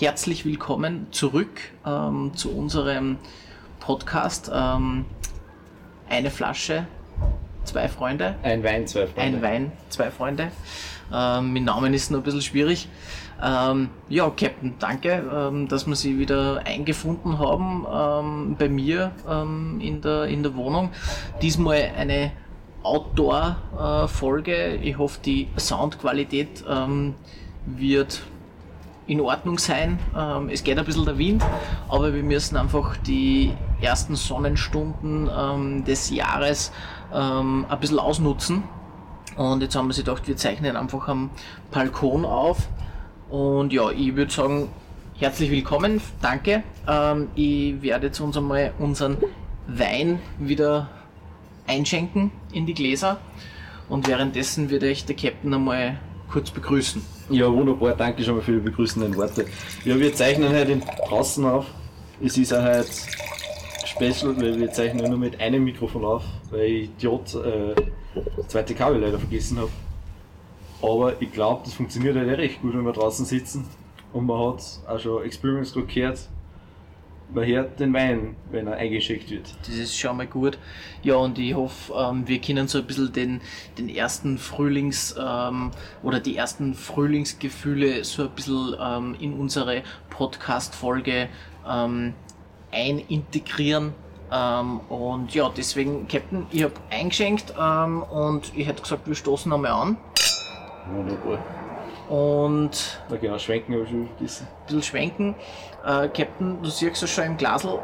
herzlich willkommen zurück ähm, zu unserem Podcast. Ähm, eine Flasche, zwei Freunde. Ein Wein, zwei Freunde. Ein Wein, zwei Freunde. Ähm, mit Namen ist noch ein bisschen schwierig. Ähm, ja, Captain, danke, ähm, dass wir Sie wieder eingefunden haben ähm, bei mir ähm, in, der, in der Wohnung. Diesmal eine Outdoor-Folge. ich hoffe, die Soundqualität ähm, wird in Ordnung sein. Ähm, es geht ein bisschen der Wind, aber wir müssen einfach die ersten Sonnenstunden ähm, des Jahres ähm, ein bisschen ausnutzen. Und jetzt haben wir sich gedacht, wir zeichnen einfach am Balkon auf. Und ja, ich würde sagen, herzlich willkommen, danke. Ähm, ich werde jetzt uns einmal unseren Wein wieder einschenken in die Gläser. Und währenddessen würde ich der Captain einmal kurz begrüßen. Ja, wunderbar, danke schon mal für die begrüßenden Worte. Ja, wir zeichnen heute draußen auf. Es ist auch heute special, weil wir zeichnen nur mit einem Mikrofon auf, weil ich Idiot äh, das zweite Kabel leider vergessen habe. Aber ich glaube, das funktioniert halt recht gut, wenn wir draußen sitzen. Und man hat auch schon Experience gehört, man hört den Wein, wenn er eingeschickt wird. Das ist schon mal gut. Ja, und ich hoffe, ähm, wir können so ein bisschen den, den ersten Frühlings- ähm, oder die ersten Frühlingsgefühle so ein bisschen ähm, in unsere Podcast-Folge einintegrieren. Und ja, deswegen, Captain, ich habe eingeschenkt und ich hätte gesagt, wir stoßen einmal an. Wunderbar. Und Da genau, schwenken habe ich schon vergessen. ein bisschen schwenken. Äh, Captain, du siehst es schon im Glasl,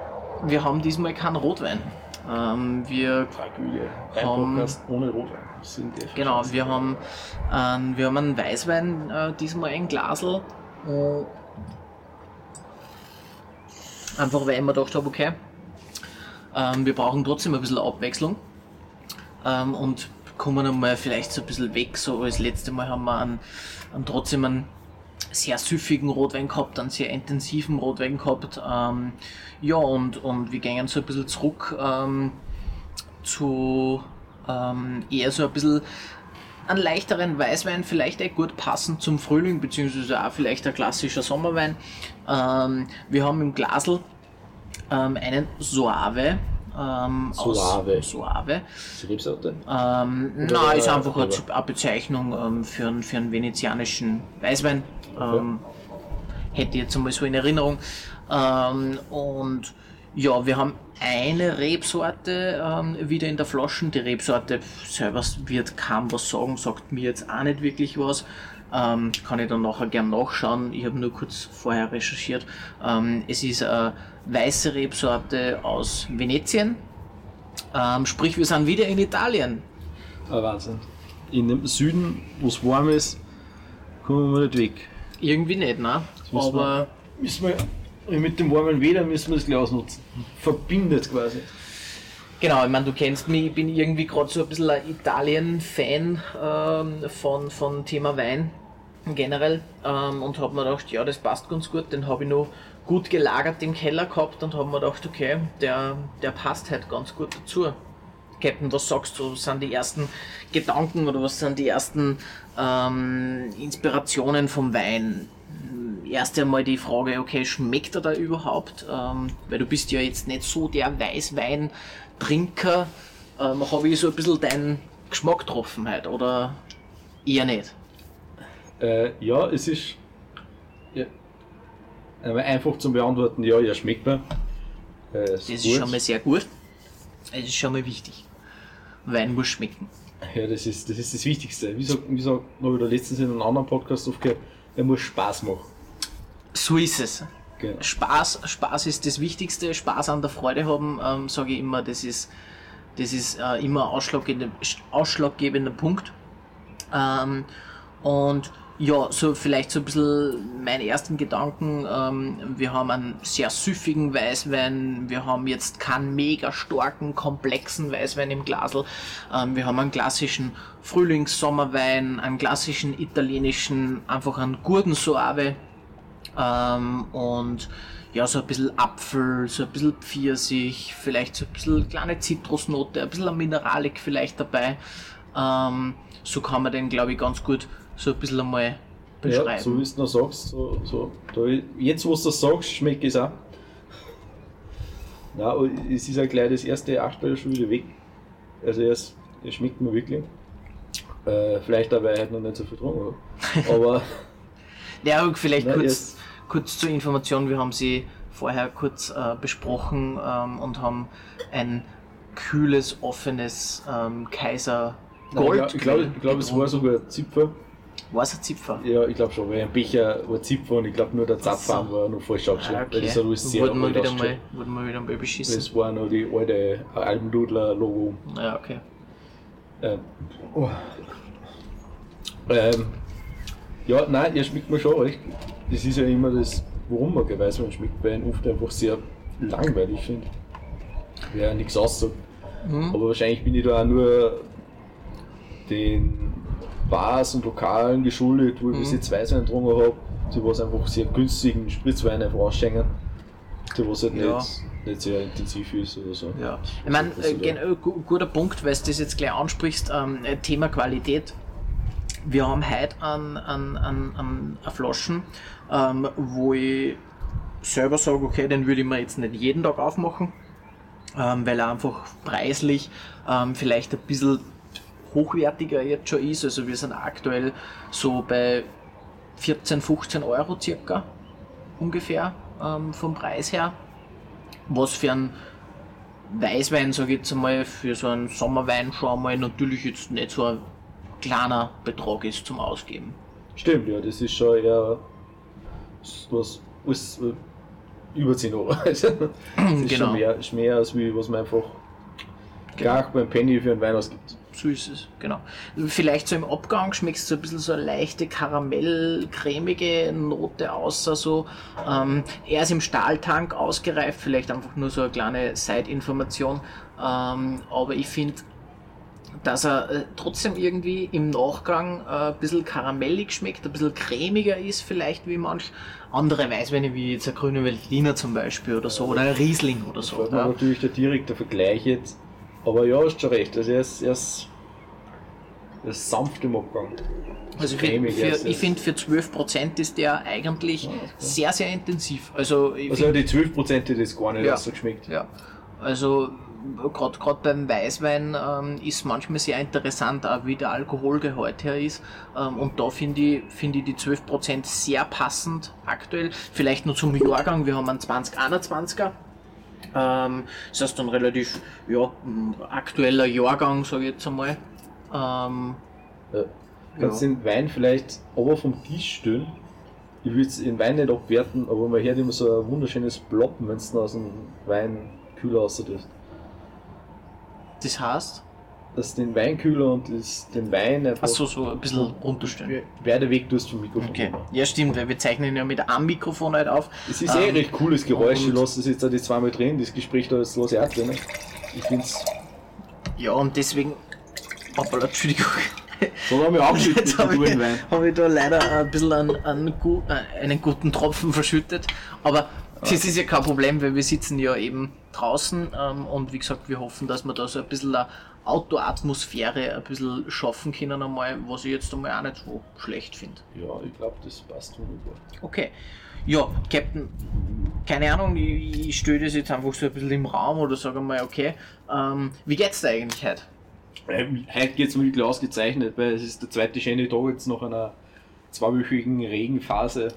wir haben diesmal keinen Rotwein. Ähm, wir, Tragödie. Ein Haben- ohne Rotwein. Sind genau, wir haben, einen, wir haben einen Weißwein, äh, diesmal ein Glasl. Äh, einfach weil ich mir gedacht habe, okay, ähm, wir brauchen trotzdem ein bisschen Abwechslung. Ähm, und kommen einmal vielleicht so ein bisschen weg. So als letzte Mal haben wir einen, einen trotzdem einen sehr süffigen Rotwein gehabt, einen sehr intensiven Rotwein gehabt. Ähm, ja, und, und wir gehen so ein bisschen zurück ähm, zu ähm, eher so ein bisschen einen leichteren Weißwein, vielleicht auch gut passend zum Frühling, beziehungsweise auch vielleicht ein klassischer Sommerwein. Ähm, wir haben im Glasl ähm, einen Soave. Ähm, Soave. Aus Soave. Die Rebsorte. Ähm, der- ist einfach eine, eine Bezeichnung ähm, für, einen, für einen venezianischen Weißwein. Ähm, hätte ich jetzt einmal so in Erinnerung. Ähm, und ja, wir haben eine Rebsorte ähm, wieder in der Flasche. Die Rebsorte selber wird kaum was sagen, sagt mir jetzt auch nicht wirklich was. Ähm, kann ich dann nachher gern nachschauen. Ich habe nur kurz vorher recherchiert. Ähm, es ist eine weiße Rebsorte aus Venetien. Ähm, sprich, wir sind wieder in Italien. Ah, Wahnsinn. In dem Süden, wo es warm ist, kommen wir nicht weg. Irgendwie nicht, ne? Aber Müssen wir, mit dem warmen Wetter müssen wir das gleich ausnutzen. Verbindet quasi. genau, ich meine, du kennst mich, ich bin irgendwie gerade so ein bisschen ein Italien-Fan ähm, von, von Thema Wein generell ähm, und habe mir gedacht, ja, das passt ganz gut. Den habe ich noch gut gelagert im Keller gehabt und habe mir gedacht, okay, der, der passt halt ganz gut dazu. Captain, was sagst du? Was sind die ersten Gedanken oder was sind die ersten ähm, Inspirationen vom Wein? Erst einmal die Frage, okay, schmeckt er da überhaupt? Ähm, weil du bist ja jetzt nicht so der Weißwein-Trinker. Ähm, Habe ich so ein bisschen deinen Geschmack getroffen halt, oder eher nicht? Äh, ja, es ist ja, einfach zum Beantworten, ja, ja, schmeckt mir. Äh, Das ist schon mal sehr gut. Das ist schon mal wichtig. Wein muss schmecken. Ja, das ist, das ist das Wichtigste. Wie gesagt, wie habe ich da letztens in einem anderen Podcast aufgehört, er muss Spaß machen. So ist es. Genau. Spaß, Spaß ist das Wichtigste. Spaß an der Freude haben, ähm, sage ich immer, das ist, das ist äh, immer ein ausschlaggebender, ausschlaggebender Punkt. Ähm, und ja, so vielleicht so ein bisschen meine ersten Gedanken. Ähm, wir haben einen sehr süffigen Weißwein. Wir haben jetzt keinen mega starken, komplexen Weißwein im Glasl. Ähm, wir haben einen klassischen Frühlings-Sommerwein, einen klassischen italienischen, einfach einen guten Soave. Ähm, und ja, so ein bisschen Apfel, so ein bisschen Pfirsich, vielleicht so ein bisschen kleine Zitrusnote, ein bisschen Mineralik vielleicht dabei. Ähm, so kann man den, glaube ich, ganz gut so ein bisschen einmal beschreiben. Ja, so wie du noch sagst, so, so. Da, jetzt wo du das sagst, schmeckt es auch. Nein, aber es ist ja gleich das erste Achtbeiler schon wieder weg. Also es, es schmeckt mir wirklich. Äh, vielleicht auch, weil ich heute noch nicht so viel getrunken habe. Aber Ja, vielleicht Na, kurz, erst- kurz zur Information, wir haben sie vorher kurz äh, besprochen ähm, und haben ein kühles, offenes ähm, Kaiser Gold. Nein, ich glaube, ich glaub, es war sogar Zipfer. War es ein Zipfer? Ja, ich glaube schon, weil ein Becher war Zipfer und ich glaube nur der so. war noch falsch aufgestellt. Ah, okay. das hat alles sehr wurden, wir wieder mal, wurden wir wieder mal beschissen. Das war noch die alte Almdudler-Logo. Ja, okay. Ähm, oh. ähm, ja, nein, er schmeckt mir schon recht. Das ist ja immer das, warum man Weißwein schmeckt, weil ihn oft einfach sehr langweilig finde. Wer ja nichts aussagt. Mhm. Aber wahrscheinlich bin ich da auch nur den Bars und Lokalen geschuldet, wo ich Mhm. bis jetzt Weißwein getrunken habe, die was einfach sehr günstigen Spritzwein einfach ausschenken. Die was halt Ja. nicht, nicht sehr intensiv ist oder so. Ja, ich meine, äh, äh, gu- guter Punkt, weil du das jetzt gleich ansprichst, ähm, äh, Thema Qualität. Wir haben heute an, an, an, an an Flaschen, ähm, wo ich selber sage, okay, den würde ich mir jetzt nicht jeden Tag aufmachen, ähm, weil er einfach preislich ähm, vielleicht ein bisschen hochwertiger jetzt schon ist. Also wir sind aktuell so bei 14, 15 Euro circa ungefähr ähm, vom Preis her. Was für einen Weißwein, sage ich jetzt einmal, für so einen Sommerwein schon einmal natürlich jetzt nicht so ein kleiner Betrag ist zum Ausgeben. Stimmt, ja, das ist schon eher was, was äh, über 10 Euro. Also, das ist Genau. schon mehr, ist mehr als wie was man einfach gar beim Penny für einen Wein ausgibt. So ist es, genau. Vielleicht so im Abgang schmeckst du so ein bisschen so eine leichte Karamell-cremige Note außer so. Ähm, er ist im Stahltank ausgereift, vielleicht einfach nur so eine kleine Side-Information. Ähm, aber ich finde, dass er äh, trotzdem irgendwie im Nachgang äh, ein bisschen karamellig schmeckt, ein bisschen cremiger ist vielleicht wie manch andere Weißweine, wie jetzt ein grüne Veltliner zum Beispiel oder so, oder ein Riesling oder so. Mir Ja. natürlich der direkte Vergleich jetzt. Aber ja, hast schon recht. Also er ist, er ist, er ist sanft im Abgang. Also für, cremig, für, ja, sehr- ich finde, für 12% ist der eigentlich okay. sehr, sehr intensiv. Also, ich Also find, die 12% hätte das gar nicht Ja. so geschmeckt. ja, also gerade beim Weißwein ähm, ist manchmal sehr interessant, auch wie der Alkoholgehalt her ist. Ähm, und da finde ich, finde ich die 12% sehr passend aktuell. Vielleicht nur zum Jahrgang, wir haben einen 2021er. Ähm, das heißt dann relativ ja, aktueller Jahrgang, sage ich jetzt einmal. Ähm, Ja. Kannst Ja. den Wein vielleicht aber vom Tisch stellen. Ich würde den Wein nicht abwerten, aber man hört immer so ein wunderschönes Ploppen, wenn du aus dem Weinkühler rauslässt. das heißt, Dass den Weinkühler und das, den Wein einfach Achso, so ein bisschen runterstellen. weiter weg tust vom Mikrofon. Okay, ja stimmt, weil wir zeichnen ja mit einem Mikrofon halt auf. Es ist eh Ähm, recht cooles Geräusch, ich lasse das jetzt auch die zweimal drin, das Gespräch da jetzt lasse ich auch drin. Ich finde es. Ja, und deswegen. Hoppala, Entschuldigung. So haben wir abgeschüttet Jetzt habe ich, guten Wein. hab ich da leider ein bisschen einen, einen, äh, einen guten Tropfen verschüttet. Aber das ist ja kein Problem, weil wir sitzen ja eben draußen ähm, und wie gesagt, wir hoffen, dass wir da so ein bisschen eine Outdoor-Atmosphäre ein bisschen schaffen können einmal, was ich jetzt einmal auch nicht so schlecht finde. Ja, ich glaube, das passt wunderbar. Okay. Ja, Captain, keine Ahnung, ich, ich stelle das jetzt einfach so ein bisschen im Raum oder sage mal, okay, ähm, wie geht's dir eigentlich heute? Ähm, Heute geht es mir wirklich ausgezeichnet, weil es ist der zweite schöne Tag jetzt nach einer zweiwöchigen Regenphase.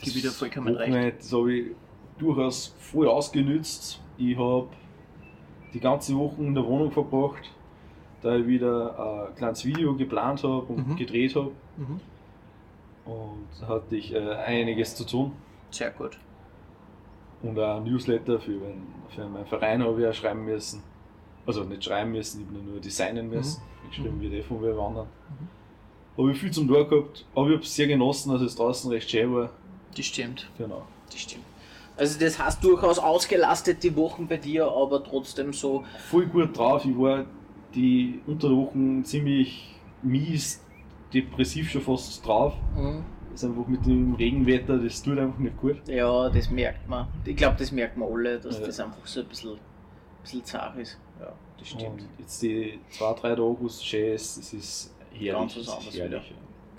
Gib wieder vollkommen recht. Das habe ich durchaus voll ausgenützt. Ich habe die ganze Woche in der Wohnung verbracht, da ich wieder ein kleines Video geplant habe und Mhm. gedreht habe. Mhm. Und da hatte ich äh, einiges zu tun. Sehr gut. Und auch ein Newsletter für, mein- für meinen Verein habe ich auch schreiben müssen. Also nicht schreiben müssen, ich habe nur designen müssen. Mhm. Geschrieben wie die von wir wandern. Habe ich viel zum Tag gehabt, aber ich habe es sehr genossen, dass es draußen recht schön war. Das stimmt. Genau. Das stimmt. Also das heißt durchaus ausgelastet die Wochen bei dir, aber trotzdem so. Voll gut drauf. Ich war die unter der Woche ziemlich mies, depressiv schon fast drauf. mhm. Das ist einfach mit dem Regenwetter, das tut einfach nicht gut. Ja, das merkt man. Ich glaube, das merkt man alle, dass Ja. das einfach so ein bisschen, bisschen zart ist. Ja, das stimmt. Und jetzt die zwei, drei Tage, wo es schön ist, das ist herrlich. Ganz was anderes herrlich,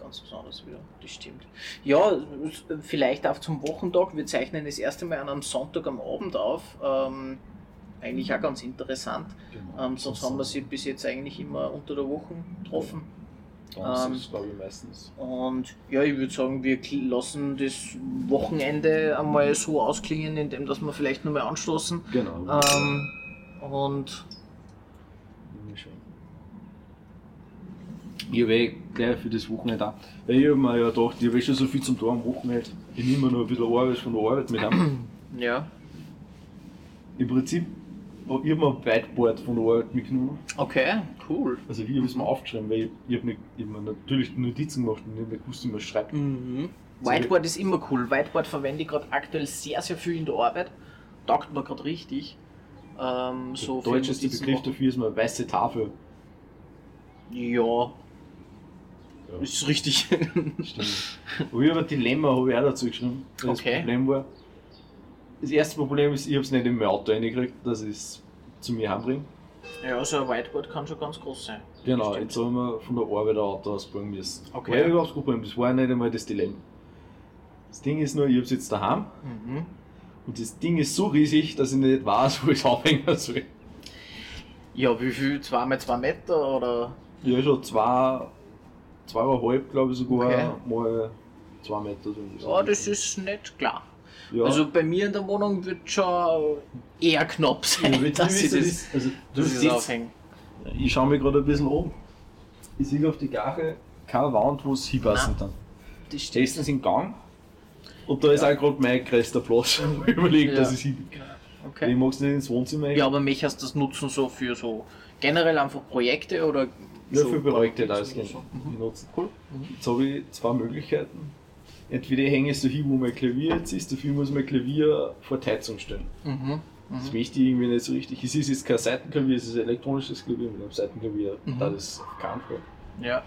ganz was anderes wieder. Das stimmt. Ja, s- vielleicht auch zum Wochentag. Wir zeichnen das erste Mal an einem Sonntag am Abend auf. Ähm, eigentlich auch ganz interessant. Genau. Ähm, sonst haben wir sie bis jetzt eigentlich immer unter der Woche getroffen. Das ähm, ist, glaube ich, meistens. Und ja, ich würde sagen, wir lassen das Wochenende einmal so ausklingen, indem dass wir vielleicht nochmal anstoßen. Genau. Ähm, und Ich habe eh gleich für das Wochenende auch. Weil ich habe mir ja gedacht, ich habe eh schon so viel zum Tun am Wochenende. Ich nehme mir noch ein bisschen Arbeit von der Arbeit mit an. ja, Im Prinzip habe ich mir ein Whiteboard von der Arbeit mitgenommen. okay, cool. Also ich habe es mir aufgeschrieben, weil ich, ich habe hab mir natürlich Notizen gemacht und nicht gewusst, wie man schreibt. Mhm. Whiteboard ist immer cool. Whiteboard verwende ich gerade aktuell sehr, sehr viel in der Arbeit. Taugt mir gerade richtig. Ähm, so Der deutscheste Notizen Begriff dafür ist eine weiße Tafel. Ja, Ja. ist richtig. Stimmt. Aber ich habe ein Dilemma habe ich auch dazu geschrieben. Das Okay. Problem war, das erste Problem ist, ich habe es nicht in mein Auto reingekriegt, dass ich es zu mir heimbringe. ja, so ein Whiteboard kann schon ganz groß sein. Genau, Stimmt. jetzt haben wir von der Arbeit ein Auto ausbringen müssen. Okay. War ja überhaupt kein Problem, das war nicht einmal das Dilemma. Das Ding ist nur, ich habe es jetzt daheim Mhm. und das Ding ist so riesig, dass ich nicht weiß, wo ich es aufhängen soll. Ja, wie viel? 2 mal 2 Meter oder? Ja, schon zwei, zweieinhalb, glaube ich sogar, Okay. mal zwei Meter. So. Ja, das ist nicht klar. Ja. Also bei mir in der Wohnung wird schon eher knapp sein, Ja, dass ich das, das, also, du ich das siehst, aufhänge. ich schaue mir gerade ein bisschen um. Ich sehe auf die Gache keine Wand, wo es hinpassen kann. Stimmt. Stehst in Gang und da ist Ja. auch gerade mein größter Platz, wo ich überlege, Ja. dass ich hin. Ich Okay. mag es nicht ins Wohnzimmer. Ja, aber mich hast du das nutzen so für so generell einfach Projekte oder Ja, so für Projekte da ist so? gehen. Mhm. Ich. Cool. Jetzt habe ich zwei Möglichkeiten. Entweder ich hänge es so hin, wo mein Klavier jetzt ist, dafür muss mein Klavier vor die Heizung stellen. Mhm. Das möchte ich irgendwie nicht so richtig. Es ist jetzt kein Seitenklavier, es ist ein elektronisches Klavier. Mit einem Seitenklavier Mhm. da ist auf keinen Fall. Ja.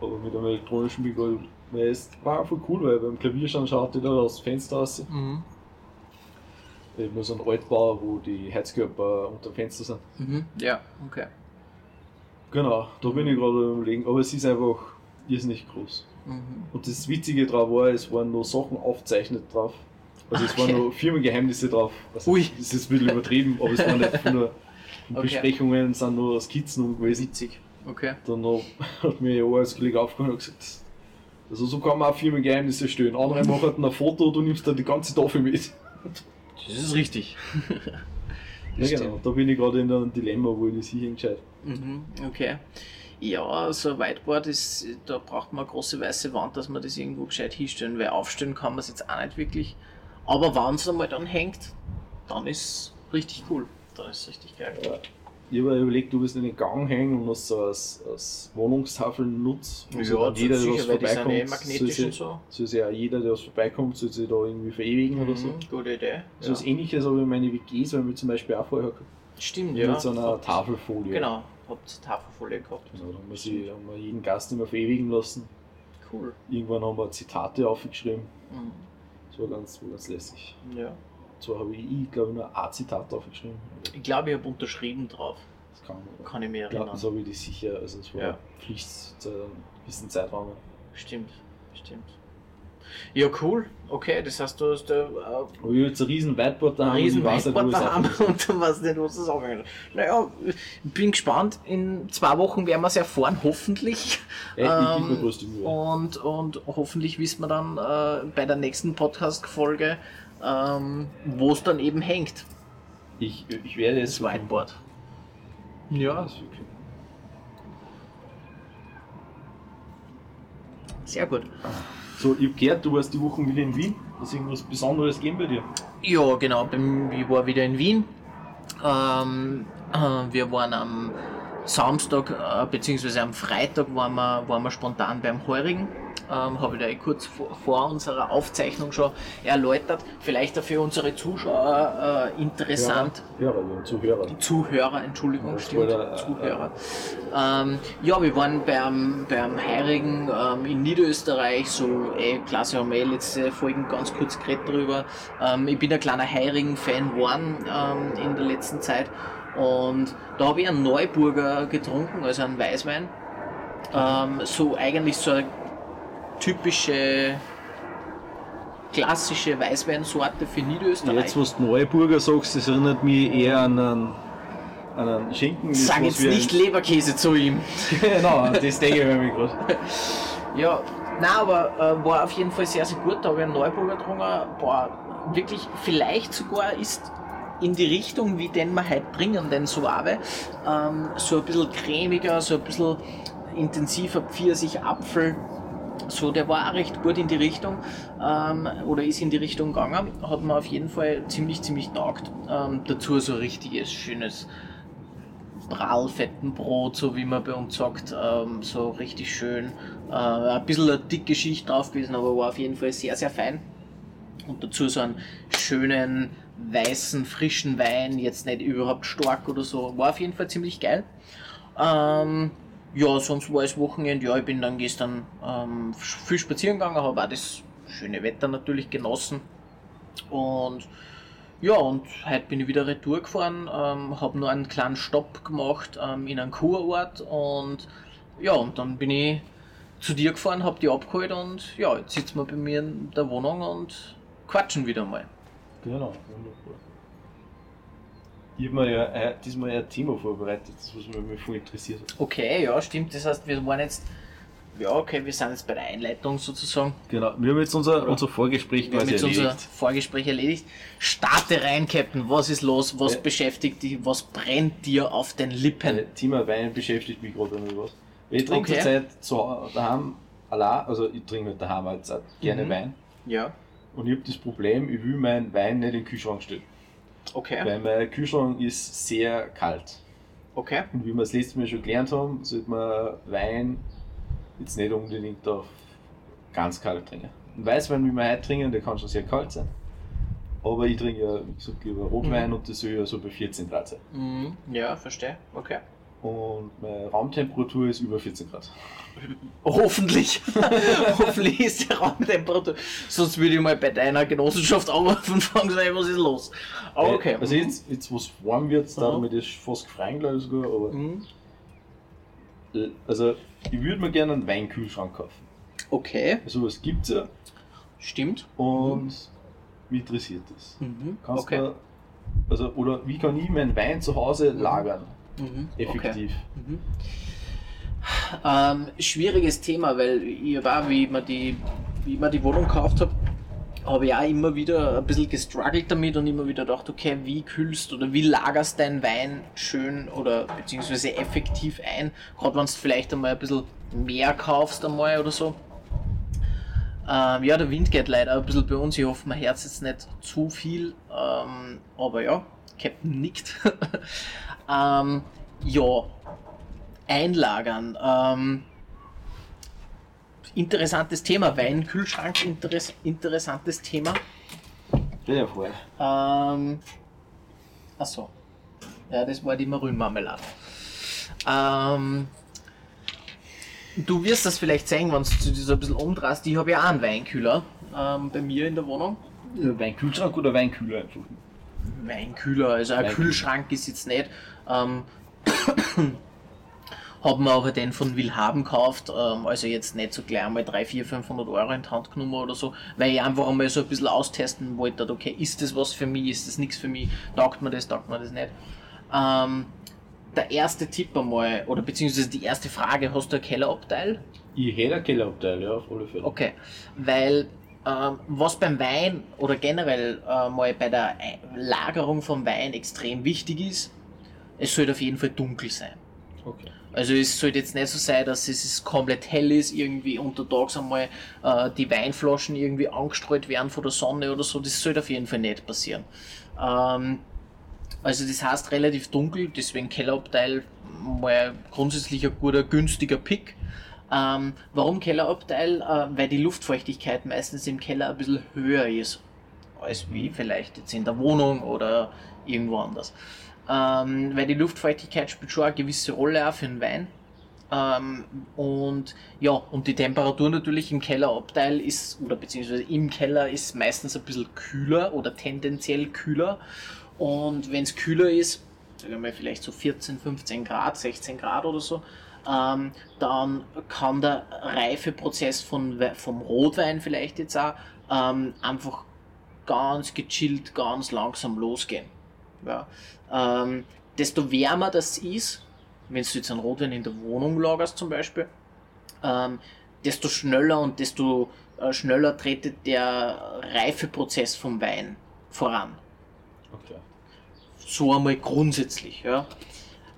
Aber mit einem elektronischen ich gerade. Weil es war voll cool, weil beim Klavier schon schaut jeder aus dem Fenster raus. Mhm. Ich nur so einen Altbau, wo die Heizkörper unter dem Fenster sind. Mhm. Ja, okay. Genau, da bin ich gerade überlegen. Aber es ist einfach irrsinnig groß. Mhm. Und das Witzige drauf war, es waren noch Sachen aufgezeichnet drauf. Also es Okay. waren noch Firmengeheimnisse drauf. Also Ui. Das ist ein bisschen übertrieben, aber es waren nicht von Okay. Besprechungen, sind nur Skizzen gewesen. Witzig. Okay. Dann hat mir ja als Kollege aufgehauen und gesagt, also so kann man auch Firmengeheimnisse stellen. Andere machen dann ein Foto, du nimmst dann die ganze Tafel mit. Das ist richtig. Ja, Stimmt. genau. Da bin ich gerade in einem Dilemma, wo ich das hier entscheide. Mhm, okay. Ja, so ein Whiteboard ist, da braucht man eine große weiße Wand, dass man das irgendwo gescheit hinstellen, weil aufstellen kann man es jetzt auch nicht wirklich. Aber wenn es einmal dann hängt, dann ist richtig cool. Dann ist richtig geil. Ja. Ich habe überlegt, du willst in den Gang hängen und das so als, als Wohnungstafel nutzt. Also dann jeder, der was sind eh vorbeikommt, soll sich, und so. soll sich auch jeder, der was vorbeikommt, soll sich da irgendwie verewigen oder so. Mhm, gute Idee. So was ähnliches habe ich meine WGs, weil wir zum Beispiel auch vorher gehabt Stimmt, ja. mit so einer Habt- Tafelfolie. Genau, habt Tafelfolie gehabt. Genau, da haben wir, sie, haben wir jeden Gast immer verewigen lassen. Cool. Irgendwann haben wir Zitate aufgeschrieben. Mhm. Das war ganz, war ganz lässig. Ja. Zwar habe ich, ich glaube nur ein Zitat aufgeschrieben. Ich glaube, ich habe unterschrieben drauf. Das kann. Kann ich mir erinnern. das habe ich die sicher, also es war Ja. Pflicht zu einem gewissen Zeitraum. Stimmt, stimmt. Ja, cool. Okay, das heißt, du hast da äh, Aber ich jetzt ein riesen Whiteboard daheim ein riesen weiß Whiteboard daheim und du weißt nicht, was das aufhängt. Naja, bin gespannt. In zwei Wochen werden wir es erfahren, hoffentlich. mir Ähm. Und, und hoffentlich wissen wir dann äh, bei der nächsten Podcast-Folge, ähm, wo es dann eben hängt, Ich, ich werde das jetzt Whiteboard. Ja, Das ist wirklich- sehr gut. So, ich gehört, du warst die Woche wieder in Wien. Ist irgendwas Besonderes geben bei dir? Ja, genau. Ich war wieder in Wien. Ähm, äh, wir waren am Samstag äh, bzw. am Freitag waren wir, waren wir spontan beim Heurigen. Ähm, Habe ich da eh kurz vor, vor unserer Aufzeichnung schon erläutert. Vielleicht auch für unsere Zuschauer äh, interessant. Hörer, ja, Zuhörer. Zuhörer, Entschuldigung, Ja, stimmt, Spoiler, äh, Zuhörer. Ähm, ja, wir waren beim, beim Heirigen ähm, in Niederösterreich, so eh, klasse, haben wir eh letzte Folgen ganz kurz geredet drüber. Ähm, ich bin ein kleiner Heirigen-Fan geworden ähm, in der letzten Zeit und da habe ich einen Neuburger getrunken, also einen Weißwein. Ähm, so eigentlich so eine typische klassische Weißweinsorte für Niederösterreich. Jetzt, wo du Neuburger sagst, das erinnert mich eher an einen, an einen Schinken. Sag was jetzt nicht Leberkäse zu ihm. genau, das denke ich mir gerade. Ja, nein, aber äh, war auf jeden Fall sehr, sehr gut. Da habe ich einen Neuburger getrunken. War wirklich, vielleicht sogar ist in die Richtung, wie den wir heute bringen, den Suave. Ähm, so ein bisschen cremiger, so ein bisschen intensiver Pfirsich, Apfel. So, der war auch recht gut in die Richtung ähm, oder ist in die Richtung gegangen. Hat mir auf jeden Fall ziemlich, ziemlich taugt. Ähm, dazu so richtiges, schönes Prallfettenbrot, so wie man bei uns sagt, ähm, so richtig schön. Äh, ein bisschen eine dicke Schicht drauf gewesen, aber war auf jeden Fall sehr, sehr fein. Und dazu so einen schönen, weißen, frischen Wein, jetzt nicht überhaupt stark oder so. War auf jeden Fall ziemlich geil. Ähm, ja, sonst war es Wochenende. Ja, ich bin dann gestern ähm, viel spazieren gegangen, habe auch das schöne Wetter natürlich genossen. Und ja, und heute bin ich wieder retour gefahren, ähm, habe nur einen kleinen Stopp gemacht ähm, in einem Kurort und ja, und dann bin ich zu dir gefahren, habe die abgeholt und ja, jetzt sitzen wir bei mir in der Wohnung und quatschen wieder mal. Genau, wunderbar. Ich habe mir ja äh, diesmal ein Thema vorbereitet, das was mich voll interessiert hat. Okay, ja, stimmt, das heißt, wir waren jetzt, ja, okay, wir sind jetzt bei der Einleitung sozusagen. Genau, wir haben jetzt unser, unser Vorgespräch Wir haben jetzt unser erledigt. Vorgespräch erledigt. Starte rein, Captain, was ist los, was Ja. beschäftigt dich, was brennt dir auf den Lippen? Äh, Thema Wein beschäftigt mich gerade noch was. Ich trinke Okay. zurzeit zu, daheim allein, also ich trinke halt daheim jetzt auch gerne Mhm. Wein. Ja, Und ich habe das Problem, ich will meinen Wein nicht in den Kühlschrank stellen. Okay, Weil mein Kühlschrank ist sehr kalt. okay. Und wie wir das letzte Mal schon gelernt haben, sollte man Wein jetzt nicht unbedingt auf ganz kalt trinken. Ein Weißwein, wie wir heute trinken, der kann schon sehr kalt sein. Aber ich trinke ja, wie gesagt, lieber Rotwein Mhm. und das soll ja so bei 14 Grad sein. Mhm, ja, verstehe. Okay. Und meine Raumtemperatur ist über 14 Grad. Hoffentlich. Hoffentlich ist die Raumtemperatur. Sonst würde ich mal bei deiner Genossenschaft anrufen und fragen, so, was ist los? Aber Äh, okay. Also jetzt, jetzt wo es warm wird, da Mhm. mir das fast gefreien, glaube ich sogar. Aber, Mhm. äh, also ich würde mir gerne einen Weinkühlschrank kaufen. Okay, Also was gibt es ja stimmt. und mich interessiert das. Mhm. Kannst Okay. du, also, oder wie kann ich meinen Wein zu Hause lagern? Mhm. Effektiv. Mhm. Ähm, schwieriges Thema, weil ich war, wie mir die, wie mir die Wohnung gekauft habe, habe ich auch immer wieder ein bisschen gestruggelt damit und immer wieder gedacht, okay, wie kühlst oder wie lagerst deinen Wein schön oder beziehungsweise effektiv ein, gerade wenn du vielleicht einmal ein bisschen mehr kaufst einmal oder so. Ähm, ja, der Wind geht leider ein bisschen bei uns. Ich hoffe, mein Herz jetzt nicht zu viel. Ähm, aber ja, Captain nickt. ähm, ja, einlagern. Ähm, interessantes Thema. Wein, Kühlschrank, interess interessantes Thema. Dir vor. Ähm, achso. Ja, das war die Marillenmarmelade. Ähm, du wirst das vielleicht sehen, wenn du dich so ein bisschen umdrehst. Ich habe ja auch einen Weinkühler ähm, bei mir in der Wohnung. Weinkühlschrank oder Weinkühler einfach? Weinkühler, also ein Weinkühler. Kühlschrank ist jetzt nicht. Ähm, haben wir aber den von Willhaben gekauft, ähm, also jetzt nicht so gleich einmal 3, 4, 500 Euro in die Hand genommen oder so, weil ich einfach einmal so ein bisschen austesten wollte, okay, ist das was für mich, ist das nichts für mich, taugt mir das, taugt mir das nicht. Ähm, der erste Tipp einmal, oder beziehungsweise die erste Frage, hast du ein Kellerabteil? Ich hätte einen Kellerabteil, ja, auf alle Fälle. Okay, weil ähm, was beim Wein oder generell äh, mal bei der Lagerung vom Wein extrem wichtig ist, es sollte auf jeden Fall dunkel sein. Okay. Also es sollte jetzt nicht so sein, dass es es komplett hell ist, irgendwie untertags einmal äh, die Weinflaschen irgendwie angestrahlt werden von der Sonne oder so. Das sollte auf jeden Fall nicht passieren. Ähm, also das heißt relativ dunkel, deswegen Kellerabteil mal grundsätzlich ein guter, günstiger Pick. Ähm, warum Kellerabteil? Äh, weil die Luftfeuchtigkeit meistens im Keller ein bisschen höher ist, als wie vielleicht jetzt in der Wohnung oder irgendwo anders. Ähm, weil die Luftfeuchtigkeit spielt schon eine gewisse Rolle auch für den Wein. Ähm, und ja, und die Temperatur natürlich im Kellerabteil ist, oder beziehungsweise im Keller ist meistens ein bisschen kühler oder tendenziell kühler. Und wenn es kühler ist, sagen wir vielleicht so 14, 15 Grad, 16 Grad oder so, Ähm, dann kann der Reifeprozess von, vom Rotwein vielleicht jetzt auch ähm, einfach ganz gechillt, ganz langsam losgehen. Ja. Ähm, desto wärmer das ist, wenn du jetzt einen Rotwein in der Wohnung lagerst zum Beispiel, ähm, desto schneller und desto äh, schneller tretet der Reifeprozess vom Wein voran. Okay. So einmal grundsätzlich. Ja.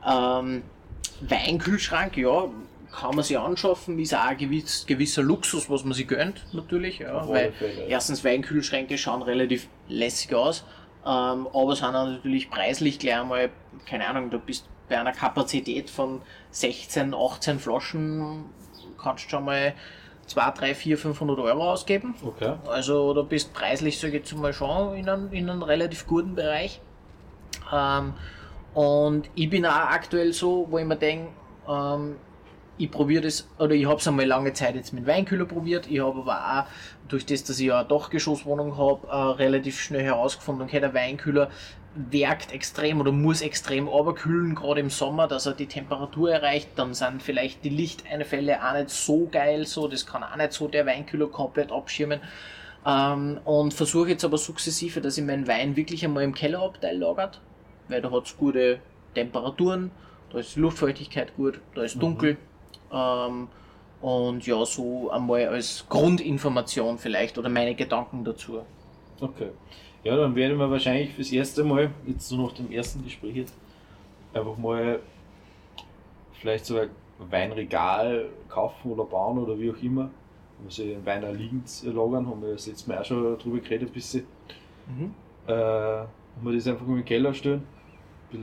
Ähm, Weinkühlschrank, ja, kann man sich anschaffen, ist auch ein gewiss, gewisser Luxus, was man sich gönnt, natürlich. Ja, weil erstens Weinkühlschränke schauen relativ lässig aus, ähm, aber sind auch natürlich preislich gleich einmal, keine Ahnung, du bist bei einer Kapazität von 16, 18 Flaschen, kannst du schon mal 2, 3, 4, 500 Euro ausgeben. Okay. Also da bist preislich, sage ich jetzt mal, schon in einem, in einem relativ guten Bereich. Ähm, und ich bin auch aktuell so, wo ich mir denke, ähm, ich probiere das, oder ich habe es einmal lange Zeit jetzt mit Weinkühler probiert. Ich habe aber auch, durch das, dass ich ja eine Dachgeschosswohnung habe, äh, relativ schnell herausgefunden, okay, der Weinkühler werkt extrem oder muss extrem überkühlen, gerade im Sommer, dass er die Temperatur erreicht. Dann sind vielleicht die Lichteinfälle auch nicht so geil, so, das kann auch nicht so der Weinkühler komplett abschirmen. Ähm, und versuche jetzt aber sukzessive, dass ich meinen Wein wirklich einmal im Kellerabteil lagert, weil da hat es gute Temperaturen, da ist die Luftfeuchtigkeit gut, da ist dunkel. Mhm. Ähm, und ja, so einmal als Grundinformation vielleicht oder meine Gedanken dazu. Okay. Ja, dann werden wir wahrscheinlich fürs erste Mal, jetzt so nach dem ersten Gespräch jetzt, einfach mal vielleicht so ein Weinregal kaufen oder bauen oder wie auch immer. Wo sie den Wein auch liegend lagern, haben wir das letzte Mal auch schon drüber geredet ein bisschen. Mhm. Äh, und wir das einfach mal im Keller stellen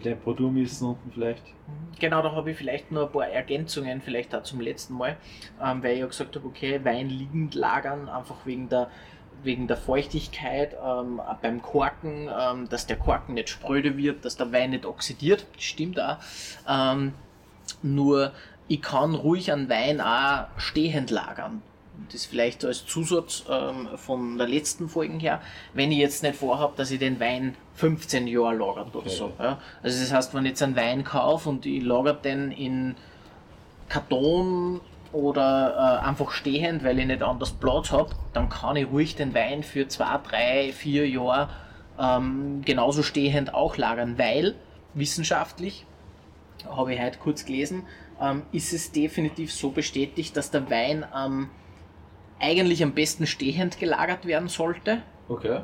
Temperatur messen unten vielleicht. Genau, da habe ich vielleicht nur ein paar Ergänzungen, vielleicht auch zum letzten Mal, ähm, weil ich ja gesagt habe, okay, Wein liegend lagern, einfach wegen der, wegen der Feuchtigkeit ähm, beim Korken, ähm, dass der Korken nicht spröde wird, dass der Wein nicht oxidiert, stimmt auch. Ähm, nur ich kann ruhig einen Wein auch stehend lagern das vielleicht als Zusatz ähm, von der letzten Folge her, wenn ich jetzt nicht vorhabe, dass ich den Wein 15 Jahre lagert oder so. Ja. Also das heißt, wenn ich jetzt einen Wein kaufe und ich lagere den in Karton oder äh, einfach stehend, weil ich nicht anders Platz habe, dann kann ich ruhig den Wein für 2, 3, 4 Jahre ähm, genauso stehend auch lagern, weil wissenschaftlich, habe ich heute kurz gelesen, ähm, ist es definitiv so bestätigt, dass der Wein ähm, eigentlich am besten stehend gelagert werden sollte. Okay.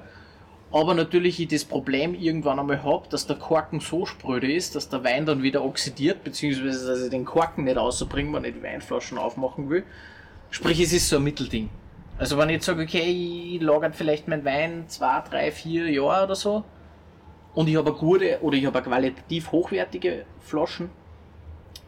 Aber natürlich ich das Problem irgendwann einmal habe, dass der Korken so spröde ist, dass der Wein dann wieder oxidiert, beziehungsweise dass ich den Korken nicht rausbringe, wenn ich die Weinflaschen aufmachen will. Sprich, es ist so ein Mittelding. Also wenn ich jetzt sage, okay, ich lagere vielleicht meinen Wein zwei, drei, vier Jahre oder so und ich habe eine gute oder ich habe qualitativ hochwertige Flaschen,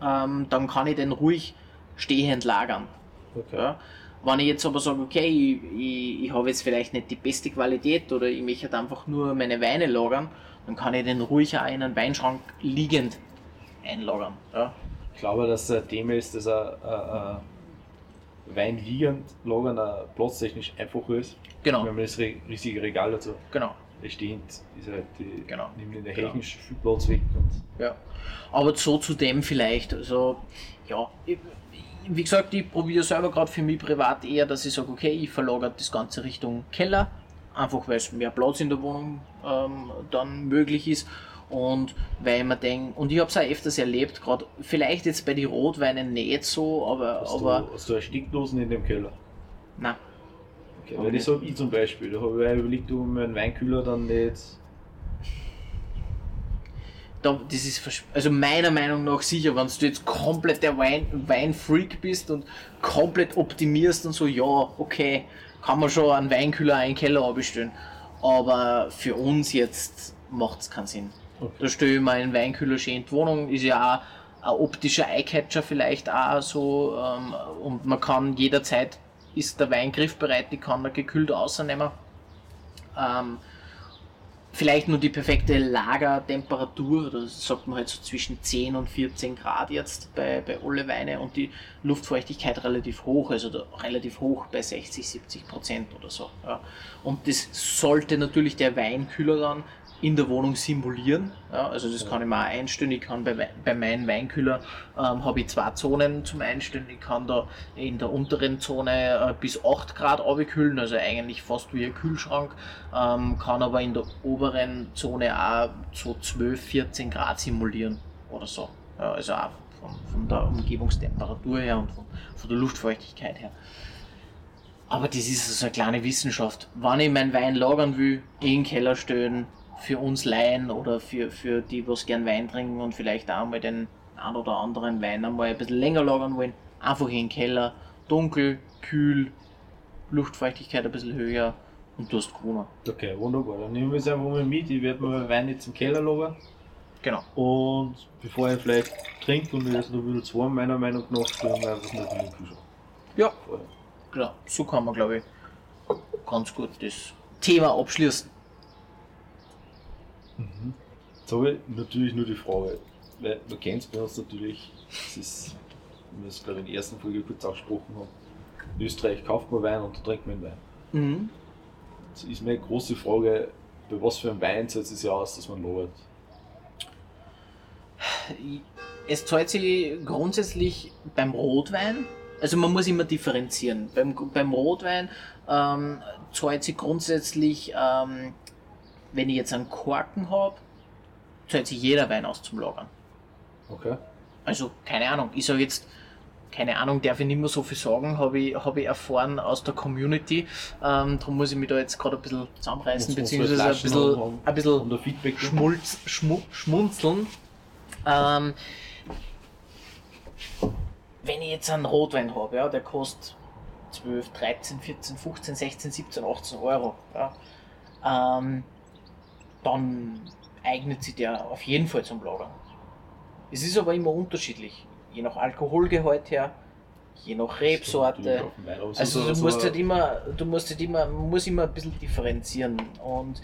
ähm, dann kann ich den ruhig stehend lagern. Okay. Ja? Wenn ich jetzt aber sage, okay, ich, ich, ich habe jetzt vielleicht nicht die beste Qualität oder ich möchte einfach nur meine Weine lagern, dann kann ich den ruhig auch in einen Weinschrank liegend einlagern. Ja. Ich glaube, dass ein Thema ist, dass ein, ein Wein liegend lagern platztechnisch einfacher ist. Genau. Wenn man das richtige Regal dazu. Genau. Stehend ist halt die, genau. nimmt in der genau. Viel Platz weg. ja. Aber so zu dem vielleicht, also ja, wie gesagt, ich probiere selber gerade für mich privat eher, dass ich sage, okay, ich verlagere das Ganze Richtung Keller, einfach weil es mehr Platz in der Wohnung ähm, dann möglich ist. Und weil ich mir denke, und ich habe es auch öfters erlebt, gerade vielleicht jetzt bei den Rotweinen nicht so, aber. Hast, aber du, hast du eine Steckdosen in dem Keller? Nein. Okay, weil ich sage, ich zum Beispiel, da habe ich überlegt, ob ich meinen Weinkühler dann nicht da, das ist also meiner Meinung nach sicher, wenn du jetzt komplett der Wein, Weinfreak bist und komplett optimierst und so, ja, okay, kann man schon einen Weinkühler einen Keller abstellen. Aber für uns jetzt macht es keinen Sinn. Okay. Da stelle ich meinen Weinkühler schön in die Wohnung, ist ja auch ein optischer Eyecatcher vielleicht auch so ähm, und man kann jederzeit ist der Wein griffbereit, die kann er gekühlt rausnehmen. Ähm, vielleicht nur die perfekte Lagertemperatur, das sagt man halt so zwischen 10 und 14 Grad jetzt bei, bei alle Weine und die Luftfeuchtigkeit relativ hoch, also relativ hoch bei 60, 70 Prozent oder so. Ja. Und das sollte natürlich der Weinkühler dann in der Wohnung simulieren. Ja, also das kann ich mir auch einstellen. Ich kann bei, bei meinem Weinkühler ähm, habe ich zwei Zonen zum Einstellen. Ich kann da in der unteren Zone äh, bis 8 Grad abkühlen, also eigentlich fast wie ein Kühlschrank. Ähm, kann aber in der oberen Zone auch so 12, 14 Grad simulieren oder so. Ja, also auch von, von der Umgebungstemperatur her und von, von der Luftfeuchtigkeit her. Aber das ist so eine kleine Wissenschaft. Wenn ich meinen Wein lagern will, in den Keller stellen, für uns Laien oder für, für die, was gern Wein trinken und vielleicht auch mal den ein oder anderen Wein einmal ein bisschen länger lagern wollen, einfach in den Keller, dunkel, kühl, Luftfeuchtigkeit ein bisschen höher und du hast gewonnen. Okay, wunderbar. Dann nehmen wir es einfach mal mit. Ich werde meinen Wein jetzt im Keller lagern. Genau. Und bevor ich vielleicht trinke und mir das noch zu warm, meiner Meinung nach, stellen wir einfach noch in den Kühlschrank. Ja, Vorher. genau. So kann man, glaube ich, ganz gut das Thema abschließen. Jetzt habe ich natürlich nur die Frage, weil man kennt es bei uns natürlich, das ist, wie wir es in der ersten Folge kurz angesprochen haben, in Österreich kauft man Wein und da trinkt man Wein. Mhm. Jetzt ist meine große Frage, bei was für einem Wein zahlt es sich aus, dass man lagert? Es zahlt sich grundsätzlich beim Rotwein, also man muss immer differenzieren. Beim, beim Rotwein ähm, zahlt sich grundsätzlich, ähm, wenn ich jetzt einen Korken habe, zahlt sich jeder Wein aus zum Lagern. Okay. Also keine Ahnung, ich sage jetzt, keine Ahnung, darf ich nicht mehr so viel sagen, habe ich, hab ich erfahren aus der Community. Ähm, darum muss ich mich da jetzt gerade ein bisschen zusammenreißen, beziehungsweise ein Flaschen bisschen, haben- ein bisschen Feedback Schmulz, schmu, schmunzeln. Ähm, wenn ich jetzt einen Rotwein habe, ja, der kostet 12, 13, 14, 15, 16, 17, 18 Euro, ja, ähm, dann eignet sich der auf jeden Fall zum Lagern. Es ist aber immer unterschiedlich, je nach Alkoholgehalt her, je nach Rebsorte. Also du musst halt immer, du musst halt immer, man muss immer ein bisschen differenzieren und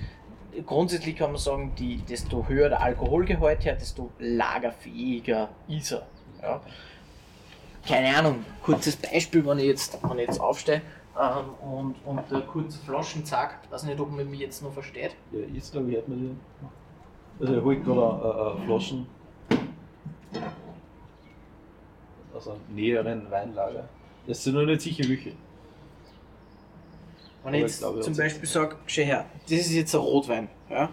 grundsätzlich kann man sagen, die, desto höher der Alkoholgehalt her, desto lagerfähiger ist er. Ja. Keine Ahnung, kurzes Beispiel, wenn ich jetzt, wenn ich jetzt aufstehe ähm, und, und der kurze Flaschen zack, weiß nicht, ob man mich jetzt noch versteht. Ja, jetzt glaube ich, hört man den. Also er holt gerade äh, Flaschen aus einem näheren Weinlager. Das sind noch nicht sicher welche. Wenn ich ich jetzt glaube, zum. Beispiel sage, schau her, das ist jetzt ein Rotwein, ja?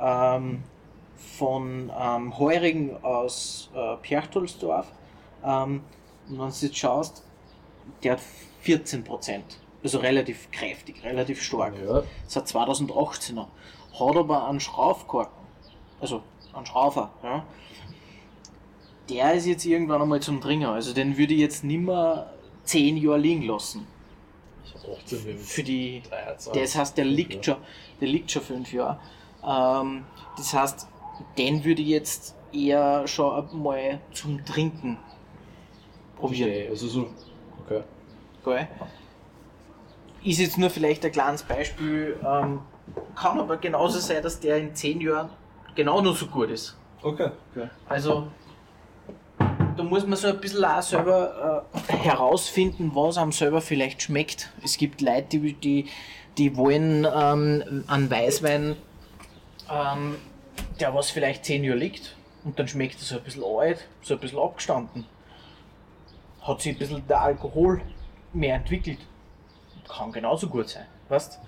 ähm, von ähm, Heurigen aus äh, Perchtoldsdorf. Ähm, und wenn du jetzt schaust, der hat 14%, also relativ kräftig, relativ stark. Ja, Das hat 2018er. Hat aber einen Schraufkorken, also einen Schraufer. Ja? Der ist jetzt irgendwann einmal zum Dringer. Also den würde ich jetzt nimmer 10 Jahre liegen lassen. ich habe 18 mit Für die 23. das heißt, der liegt schon, der liegt schon fünf Jahre. Ähm, das heißt, den würde ich jetzt eher schon mal zum Trinken probieren. Okay, also so. Okay. Gell? Ist jetzt nur vielleicht ein kleines Beispiel, ähm, kann aber genauso sein, dass der in zehn Jahren genau noch so gut ist. Okay. okay. Also da muss man so ein bisschen auch selber äh, herausfinden, was einem selber vielleicht schmeckt. Es gibt Leute, die, die, die wollen ähm, einen Weißwein, ähm, der was vielleicht zehn Jahre liegt und dann schmeckt er so ein bisschen alt, so ein bisschen abgestanden. Hat sich ein bisschen der Alkohol mehr entwickelt. Kann genauso gut sein. Weißt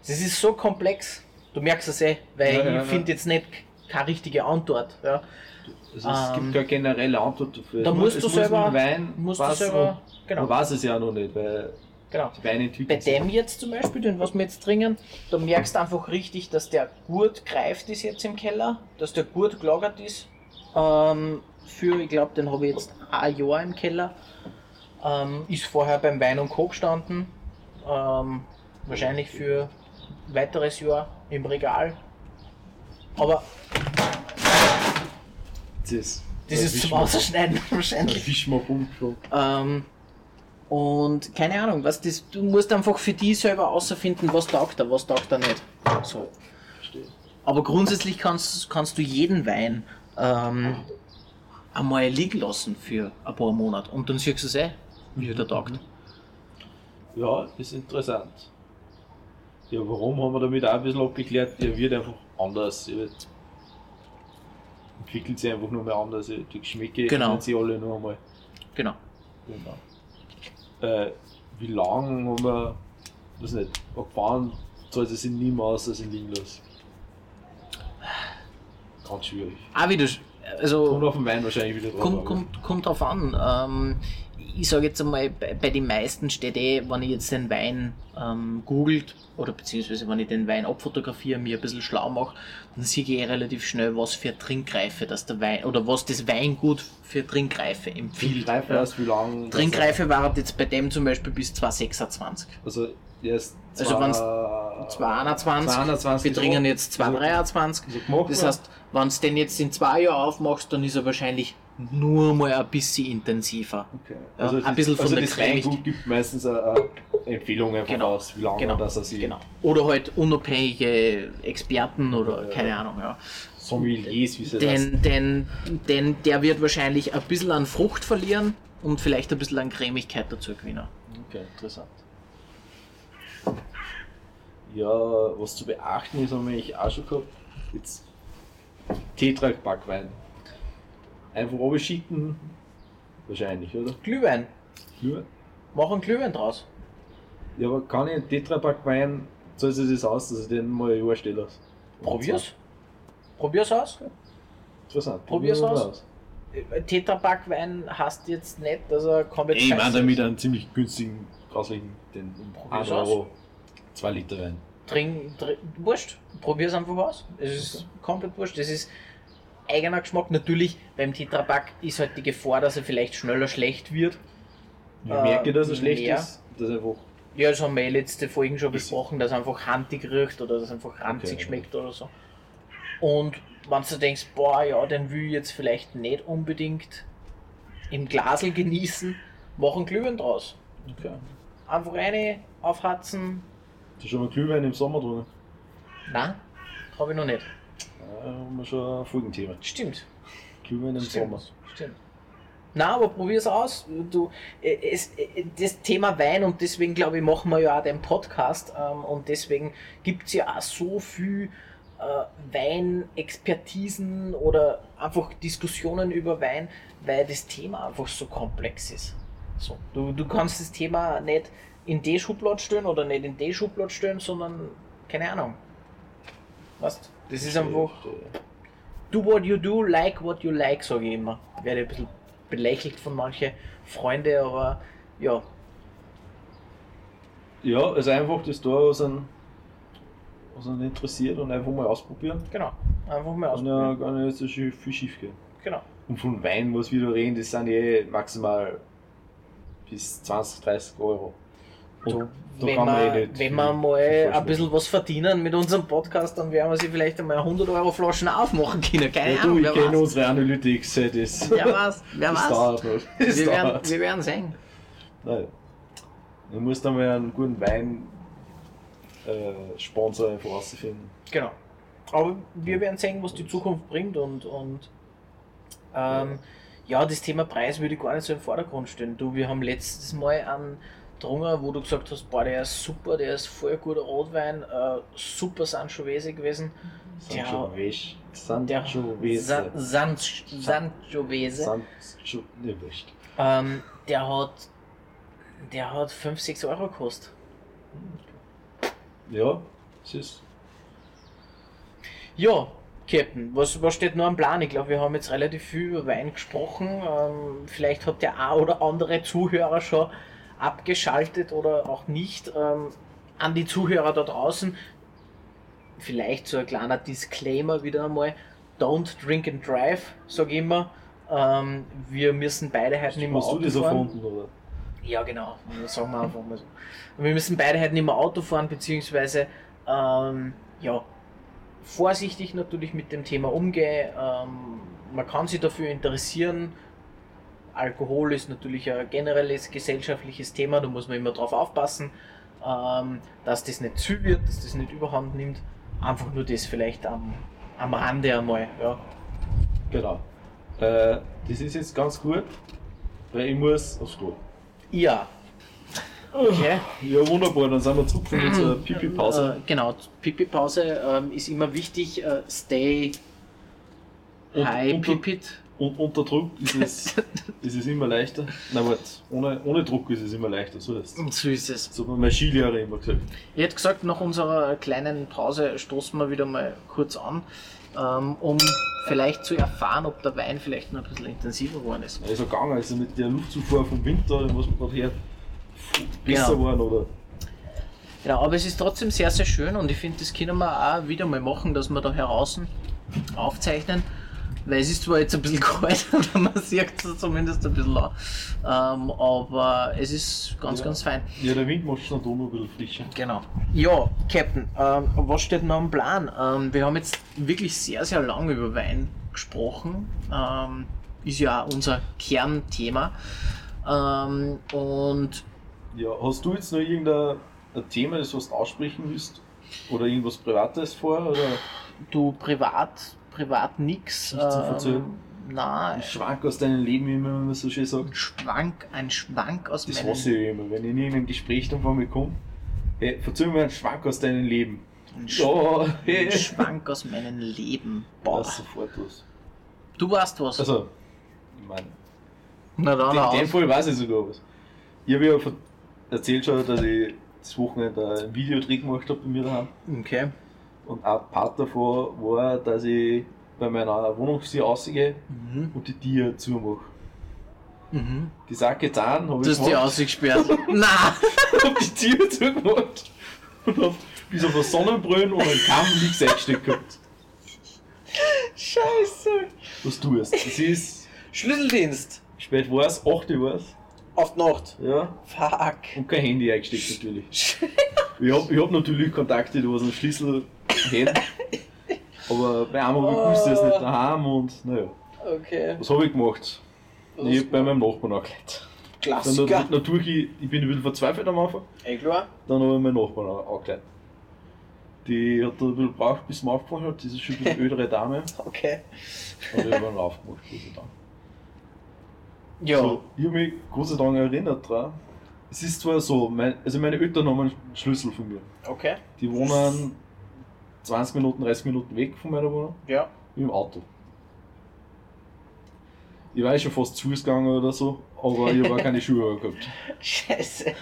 Das ist so komplex. Du merkst es eh, weil Ja, ja, ich finde jetzt nicht keine richtige Antwort. Ja. Also es Ähm, gibt keine generelle Antwort dafür. da Es musst muss- du es selber- Wein musst du selber- und genau. Man weiß es ja noch nicht, weil Genau. die Weine entwickeln Bei dem jetzt zum Beispiel, den was wir jetzt trinken, da merkst du einfach richtig, dass der gut greift ist jetzt im Keller, dass der gut gelagert ist. Ähm, für, ich glaube, den habe ich jetzt ein Jahr im Keller. Ähm, ist vorher beim Wein und Co. gestanden. Ähm, wahrscheinlich für ein weiteres Jahr im Regal. Aber Das ist, das ist zum Ausschneiden wahrscheinlich. Fischmabum schon. Ähm, und keine Ahnung, was das, du musst einfach für die selber außerfinden, was taugt er, was taugt er nicht. So. Verstehe. Aber grundsätzlich kannst, kannst du jeden Wein ähm, einmal liegen lassen für ein paar Monate und dann siehst du es eh, wie der taugt. Ja, ist interessant. Ja, warum haben wir damit auch ein bisschen abgeklärt? Er wird einfach anders. Weiß, entwickelt sich einfach nur mehr anders. Die Geschmäcke Genau. sich alle noch einmal. Genau. Genau. Äh, wie lange haben wir, weiß nicht, gefahren, zahlt es sich nie mehr aus als in Linglas? Ganz schwierig. Auch wieder, also. Kommt auf den Wein wahrscheinlich wieder drauf. Kommt, kommt, kommt drauf an. Ähm, ich sage jetzt einmal, bei, bei den meisten steht eh, wenn ich jetzt den Wein ähm, googelt oder beziehungsweise wenn ich den Wein abfotografiere, mir ein bisschen schlau mache, dann sehe ich eh relativ schnell, was für Trinkreife das der Wein oder was das Weingut für Trinkreife empfiehlt. Trinkreife Ja. heißt, wie lange. Trinkreife war jetzt bei dem zum Beispiel bis 226. Also, erst. Also wenn's- 221. 221, 221 wir trinken jetzt Also- 223. so Das heißt, wenn du den jetzt in zwei Jahren aufmachst, dann ist er wahrscheinlich nur mal ein bisschen intensiver. Okay. Ja, Also, ein das- bisschen von also der das Cremig- Weingut gibt meistens eine, eine Empfehlung einfach Genau. aus, wie lange Genau. dass er sich Genau. Oder halt unabhängige Experten oder Ja, keine ja. Ahnung. Ja. Sommeliers, wie sie das Denn, denn, denn der wird wahrscheinlich ein bisschen an Frucht verlieren und vielleicht ein bisschen an Cremigkeit dazu gewinnen. Okay, interessant. Ja, was zu beachten ist, haben wir eigentlich auch schon gehabt. Jetzt Tetra-Backwein. Einfach runterschicken. Wahrscheinlich, oder? Glühwein. Ja. Machen Glühwein draus. Ja, aber kann ich einen Tetra-Backwein, zahlt sich das aus, dass ich den mal ein Jahr stehen lasse? Probier's. Probier's aus. Interessant. Probier's Probieren wir aus. Tetrapack-Wein hast jetzt nicht, dass er komplett Ey, ich meine damit ist. einen ziemlich günstigen, grauslichen, den um Probier's 1 Euro 2 Liter Wein. Trink, trink, wurscht, probier's einfach aus. Es ist komplett wurscht. Das ist eigener Geschmack. Natürlich, beim Tetrapack ist halt die Gefahr, dass er vielleicht schneller schlecht wird. Ich Äh, merke, dass er schlecht mehr. ist. Dass einfach Ja, das haben wir eh letzte Folgen schon besprochen, dass er einfach handig riecht oder dass er einfach ranzig Okay, schmeckt oder so. Und wenn du denkst, boah, ja, den will ich jetzt vielleicht nicht unbedingt im Glasel genießen, machen Glühwein draus. Okay. Einfach eine aufhatzen. Hast du schon mal Glühwein im Sommer drin? Nein, habe ich noch nicht. Ja, haben wir schon ein Folgenthema. Stimmt. Glühwein im Stimmt. Sommer. Stimmt. Na, aber probier's aus. Du, äh, es, äh, das Thema Wein und deswegen glaube ich, machen wir ja auch den Podcast ähm, und deswegen gibt es ja auch so viel äh, Weinexpertisen oder einfach Diskussionen über Wein, weil das Thema einfach so komplex ist. So, du, du kannst das Thema nicht in die Schublade stellen oder nicht in die Schublade stellen, sondern keine Ahnung. Weißt Das ist einfach do what you do, like what you like, sage ich immer. Werde ein bisschen belächelt von manchen Freunden, aber ja, Ja, also einfach das da, was einen, was einen interessiert und einfach mal ausprobieren. genau. Einfach mal Kann ja ausprobieren. gar nicht so viel schief gehen. Genau. Und von Wein, was wir da reden, das sind eh maximal bis 20, 30 Euro. Du, da wenn man wir, eh nicht wenn wir mal ein bisschen was verdienen mit unserem Podcast, dann werden wir sie vielleicht einmal 100 Euro Flaschen aufmachen können. Keine Ja, du, Ahnung, ich wer kenne unsere Analytics, das, Wer weiß, wer weiß. dauert noch. Das Wir werden, wir werden sehen. Nein. Du musst einmal einen guten Wein äh, Sponsor einfach rausfinden. Genau. Aber wir werden sehen, was die Zukunft bringt und, und ähm, ja, das Thema Preis würde ich gar nicht so im Vordergrund stellen. Du, wir haben letztes Mal einen Drunger, wo du gesagt hast, boah, der ist super, der ist voll guter Rotwein, äh, super Sangiovese gewesen. Der- Sangiovese. Der Sangiovese. San, San, Sangiovese. Sangiovese. Ne, wurscht. Ähm, der hat der hat 5, 6 Euro gekostet. Ja, ist. Ja, Captain, was, was steht noch am Plan? Ich glaube, wir haben jetzt relativ viel über Wein gesprochen. Ähm, vielleicht hat der ein oder andere Zuhörer schon abgeschaltet oder auch nicht. Ähm, an die Zuhörer da draußen, vielleicht so ein kleiner Disclaimer wieder einmal. Don't drink and drive, sage ich immer. Ähm, wir müssen beide heute nicht mehr Hast du Auto das fahren. erfunden, oder? Ja, genau. Sagen wir einfach mal so. Wir müssen beide halt nicht mehr Auto fahren, beziehungsweise ähm, ja, vorsichtig natürlich mit dem Thema umgehen. Ähm, man kann sich dafür interessieren. Alkohol ist natürlich ein generelles gesellschaftliches Thema, da muss man immer drauf aufpassen, ähm, dass das nicht zu wird, dass das nicht überhand nimmt. Einfach nur das vielleicht am, am Rande einmal. Ja. Genau. Äh, das ist jetzt ganz gut, weil ich muss aufs Klo. ja. Okay. Ja, wunderbar, dann sind wir zurück von unserer Pipi-Pause. Äh, genau, Pipi-Pause ähm, ist immer wichtig. Äh, stay Und high unter- Pipit. Und unter Druck ist es, ist es immer leichter. Nein, warte, ohne, ohne Druck ist es immer leichter, so ist es. Und so ist es. So haben meine Skilehrer immer gesagt. Ich hätte gesagt, nach unserer kleinen Pause stoßen wir wieder mal kurz an, ähm, um vielleicht zu erfahren, ob der Wein vielleicht noch ein bisschen intensiver geworden ist. Also gegangen, also mit der Luftzufuhr vom Winter, was man gerade hört, besser Genau. waren oder. Genau, aber es ist trotzdem sehr, sehr schön und ich finde, das können wir auch wieder mal machen, dass wir da heraus aufzeichnen. Weil es ist zwar jetzt ein bisschen kalt, aber man sieht es zumindest ein bisschen an. Ähm, aber es ist ganz, Ja. ganz fein. Ja, der Wind macht es dann doch noch ein bisschen frischer. Genau. Ja, Captain, ähm, was steht noch am Plan? Ähm, wir haben jetzt wirklich sehr, sehr lange über Wein gesprochen. Ähm, ist ja auch unser Kernthema. Ähm, und Ja, hast du jetzt noch irgendein ein Thema, das was du aussprechen willst? Oder irgendwas Privates vor? Oder du privat, privat nix. Nichts zu erzählen? na, ein Schwank aus deinem Leben, wie man so schön sagt? ein Schwank, ein Schwank aus Das meinem hasse ich immer, wenn ich in irgendeinem Gespräch dann von mir komme. Hey, verzeih mir einen Schwank aus deinem Leben. ein Ja, hey. ein Schwank aus meinem Leben. Boah. Weiß sofort was. Du weißt was. Also, ich meine, Na dann in dem. Fall weiß ich sogar was. Ich habe ja erzählt schon, dass ich das Wochenende ein Videodreh gemacht habe bei mir daheim. Okay. Und ein Part davon war, dass ich bei meiner Wohnungstür rausgehe Mhm. und die Tür zumache. Mhm. Die Sache getan, habe Du ich hast die ausgesperrt. Na! hab die Tür zugemacht und hab bis auf eine Sonnenbrille und einen Kamm nichts eingesteckt gehabt. Scheiße. Was tust. Es ist, Schlüsseldienst. spät war es, 8 Uhr war es. Auf die Nacht. Ja, Fuck. und kein Handy eingesteckt natürlich. Ich hab, ich hab natürlich Kontakte, die was einen Schlüssel hätten. Aber bei einem habe ich gewusst, ist nicht daheim und naja. Okay. Was habe ich gemacht? Ich hab bei meinem Nachbarn angelegt. Dann Klassiker. nat- natürlich, ich, ich bin ein bisschen verzweifelt am Anfang. Eh klar. Dann habe ich meinen Nachbarn an- angelegt. Die hat da ein bisschen gebraucht, bis sie mir aufgefallen hat. Das ist schon ein bisschen ältere Dame. Okay. Aber ich habe ihn aufgemacht, Gott sei Dank. Ja. So, ich habe mich Gott sei Dank erinnert dran. Es ist zwar so, mein, also meine Eltern haben einen Schlüssel von mir. Okay. Die wohnen 20 Minuten, 30 Minuten weg von meiner Wohnung, Ja. mit dem Auto. Ich war eh schon fast zu Fuß gegangen oder so, aber ich habe keine Schuhe gehabt. Scheiße.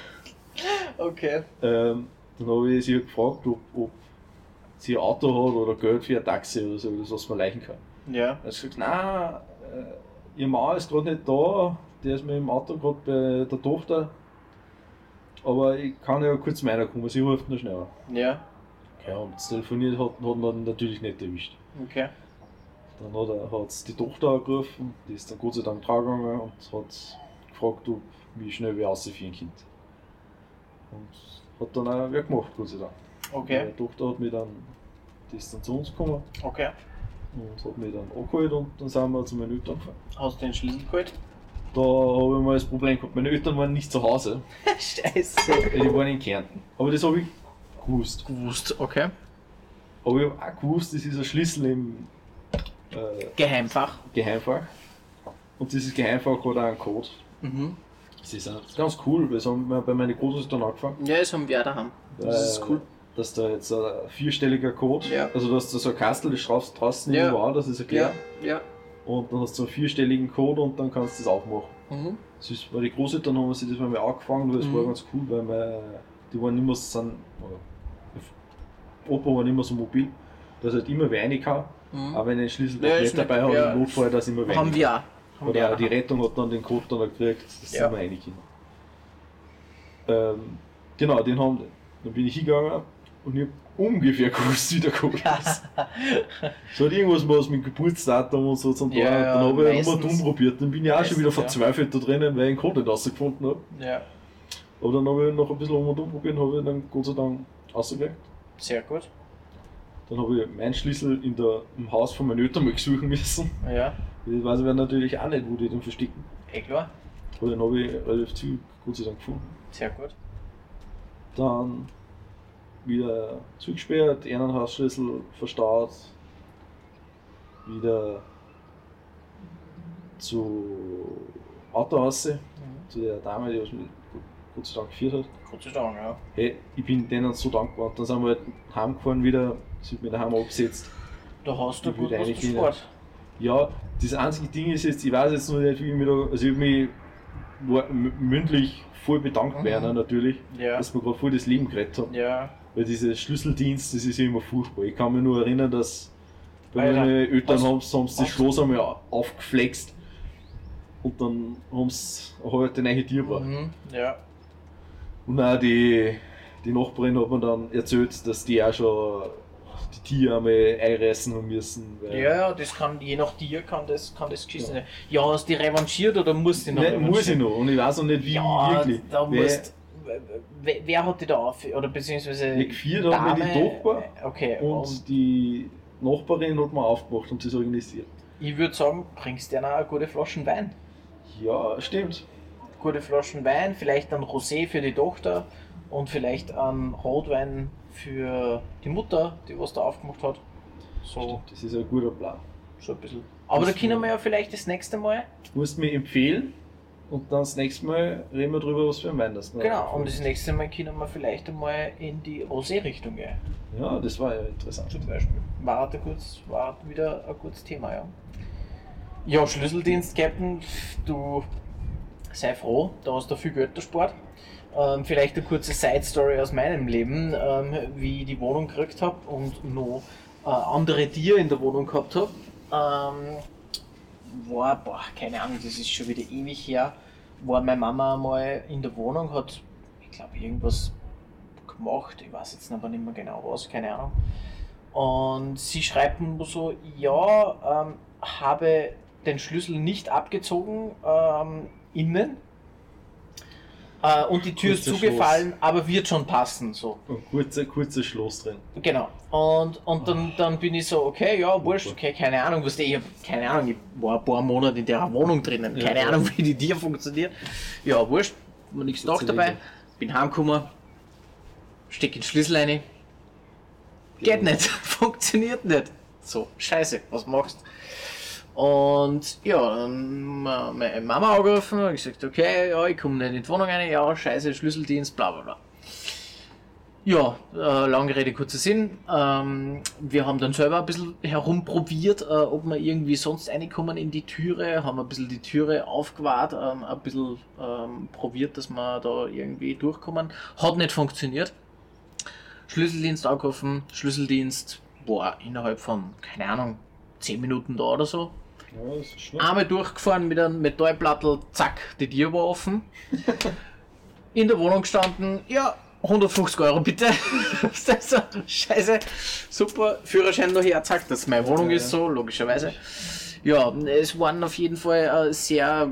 Okay. Ähm, dann habe ich sie halt gefragt, ob, ob sie ein Auto hat oder Geld für ein Taxi oder so, das was man leichen kann. Ja. Er hat gesagt, nein, äh, ihr Mann ist gerade nicht da, der ist mit dem Auto gerade bei der Tochter. Aber ich kann ja kurz meiner kommen, sie ruft noch schneller. Ja. Ja, und das telefoniert hat, hat man natürlich nicht erwischt. Okay. Dann hat er hat's die Tochter angerufen, die ist dann Gott sei Dank dran gegangen und hat gefragt, ob wie schnell wir aussehen für ein Kind. Und hat dann auch wer gemacht, Gott sei Dank. Okay. Meine Tochter hat mich dann, die ist dann zu uns gekommen Okay. und hat mich dann abgeholt und dann sind wir zu meinen Eltern gefahren. Hast du den Schlüssel geholt? Da habe ich mal das Problem gehabt, meine Eltern waren nicht zu Hause, Scheiße. die waren in Kärnten. Aber das habe ich gewusst. Gewusst. Okay. Aber ich habe auch gewusst, das ist ein Schlüssel im äh, Geheimfach. Geheimfach. Und dieses Geheimfach hat auch einen Code. Mhm. Das ist ganz cool, weil das haben wir bei meinen Großeltern angefangen. Ja, das haben wir auch daheim. Das ist Äh, cool. Dass da jetzt ein vierstelliger Code, Ja. also dass da so ein Kastel, das schraubst draußen Ja. an, das ist erklärt. ja. Und dann hast du so einen vierstelligen Code und dann kannst du das aufmachen. Mhm. Das ist, weil die Großeltern haben sich das mal angefangen, weil das Mhm. war ganz cool, weil wir, die waren immer so, sind, Opa war immer so mobil, dass halt immer wer rein kann, Mhm. aber wenn er einen Schlüssel Ja, nicht dabei hat, ja. im Notfall, dass immer wer Haben wir auch. Haben wir Oder auch die. Rettung hat dann den Code dann gekriegt, dass Ja. sie immer reinkommen. Ähm, genau, den haben Dann bin ich hingegangen und ich hab ungefähr gewusst, wie der Code ist. So hat irgendwas was mit Geburtsdatum und so zum Ja, ja, dann habe ich meistens- nochmal umprobiert. Dann bin ich auch schon wieder meistens, ja. verzweifelt da drinnen, weil ich den Code nicht rausgefunden habe. Ja, Aber dann habe ich noch ein bisschen um und um probiert und habe ich dann Gott sei Dank rausgekriegt. Sehr gut. Dann habe ich meinen Schlüssel in der, im Haus von meinen Eltern mal suchen müssen. Ja, Ich weiß aber natürlich auch nicht, die den verstecken. eh klar. Aber den habe ich relativ zügig Gott sei Dank gefunden. Sehr gut. Dann wieder zugesperrt, einen Hausschlüssel verstaut, wieder zu Autohaus, zu der Dame, die was mit Gott sei Dank geführt hat. Gott sei Dank, ja. Hey, ich bin denen so dankbar. Und dann sind wir halt heimgefahren wieder, sind wir daheim abgesetzt. Da hast du gut was eigentlich gespart. Ja, das einzige Ding ist jetzt, ich weiß jetzt noch nicht, wie ich mich da, also ich mich mündlich voll bedankt Mhm. einer natürlich, Ja. dass wir gerade voll das Leben gerettet haben. Ja. Weil dieser Schlüsseldienst, das ist ja immer furchtbar. Ich kann mich nur erinnern, dass bei Alter, meinen Eltern haben, haben sie das Schloss einmal aufgeflext und dann haben sie halt den neue Tier. Mhm. Ja. Und auch die, die Nachbarin hat mir dann erzählt, dass die auch schon die Tiere einmal einreißen haben müssen. Ja, ja, das kann, je nach dir kann das, kann das geschissen sein. Ja, hast du die revanchiert oder musst du noch Nein, muss ich noch. Und ich weiß auch nicht, wie Ja, wirklich. da musst. Wer, wer hat die da auf? Oder beziehungsweise. Die vier haben wir die Tochter Okay, und, und, die Nachbarin hat mir aufgemacht und das organisiert. ich würde sagen, bringst dir noch eine gute Flaschen Wein. Ja, stimmt. Gute Flaschen Wein, vielleicht ein Rosé für die Tochter und vielleicht ein Rotwein für die Mutter, die was da aufgemacht hat. So, Stimmt, Das ist ein guter Plan. so ein bisschen. Aber da können wir ja vielleicht das nächste Mal. Du musst mir empfehlen und dann das nächste Mal reden wir drüber, was für ein Wein das noch Genau, und das nächste Mal können wir vielleicht einmal in die Rosé-Richtung gehen. Ja, das war ja interessant. Zum Beispiel. War, ein kurz, war wieder ein gutes Thema, ja. Ja, Schlüsseldienst, Captain, du sei froh, da hast du viel Geld erspart. Ähm, vielleicht eine kurze Side-Story aus meinem Leben, ähm, wie ich die Wohnung gekriegt habe und noch äh, andere Tiere in der Wohnung gehabt habe. Ähm, war, boah, keine Ahnung, das ist schon wieder ewig her, war meine Mama mal in der Wohnung, hat, ich glaube, irgendwas gemacht, ich weiß jetzt aber nicht mehr genau was, keine Ahnung. Und sie schreibt mir so, ja, ähm, habe den Schlüssel nicht abgezogen ähm, innen äh, und die Tür ist zugefallen, aber wird schon passen, so. Ein kurzer, kurzer Schloss drin. Genau. Und, und dann, dann bin ich so, okay, ja, wurscht, okay, keine Ahnung, was ich hab, keine Ahnung, ich war ein paar Monate in der Wohnung drinnen, keine ja. Ahnung, wie die Tür funktioniert. Ja, wurscht, war nichts gedacht dabei, bin heimgekommen, steck den Schlüssel rein, geht nicht, funktioniert nicht. So, scheiße, was machst Und ja, wir meine Mama angerufen und gesagt, okay, ja, ich komme nicht in die Wohnung rein, ja, scheiße, Schlüsseldienst, bla bla bla. Ja, äh, lange Rede, kurzer Sinn. Ähm, wir haben dann selber ein bisschen herumprobiert, äh, ob wir irgendwie sonst reinkommen in die Türe, haben ein bisschen die Türe aufgewahrt, ähm, ein bisschen ähm, probiert, dass wir da irgendwie durchkommen. Hat nicht funktioniert. Schlüsseldienst angerufen, Schlüsseldienst, boah, innerhalb von, keine Ahnung, 10 Minuten da oder so. Ja, das ist. Einmal durchgefahren mit einem Metallplattel, zack, die Tür war offen. In der Wohnung gestanden, ja, 150 Euro bitte. Das ist so, Scheiße, super, Führerschein noch her, zack, dass meine Wohnung Ja, ist so, logischerweise. Ja, es waren auf jeden Fall äh, sehr,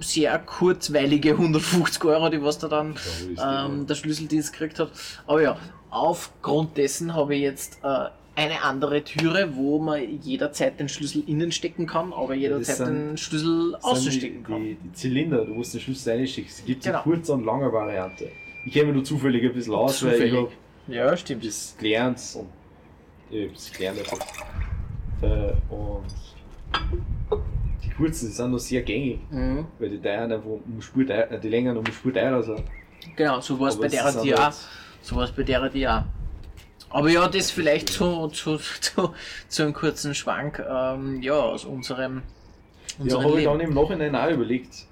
sehr kurzweilige 150 Euro, die was da dann ist ähm, der Schlüsseldienst gekriegt hat. Aber ja, aufgrund dessen habe ich jetzt äh, eine andere Türe, wo man jederzeit den Schlüssel innen stecken kann, aber jederzeit sind- den Schlüssel außen stecken kann. die, die Zylinder, du musst den Schlüssel reinschicken. Es gibt Genau. eine kurze und lange Variante. Ich kenne nur zufällig ein bisschen aus, weil ich Zufällig. habe Ja, stimmt. das gelernt und ich habe das gelernt einfach. Äh, und die kurzen die sind noch sehr gängig, Mhm. weil die teuren einfach um Spur äh, die längeren um Spur teurer sind. Genau, so war es Aber bei der die auch. halt- So war es bei der die auch. Aber ja, das vielleicht zu, zu, zu, zu einem kurzen Schwank ähm, ja, aus unserem, Ja, habe ich dann im Nachhinein auch überlegt,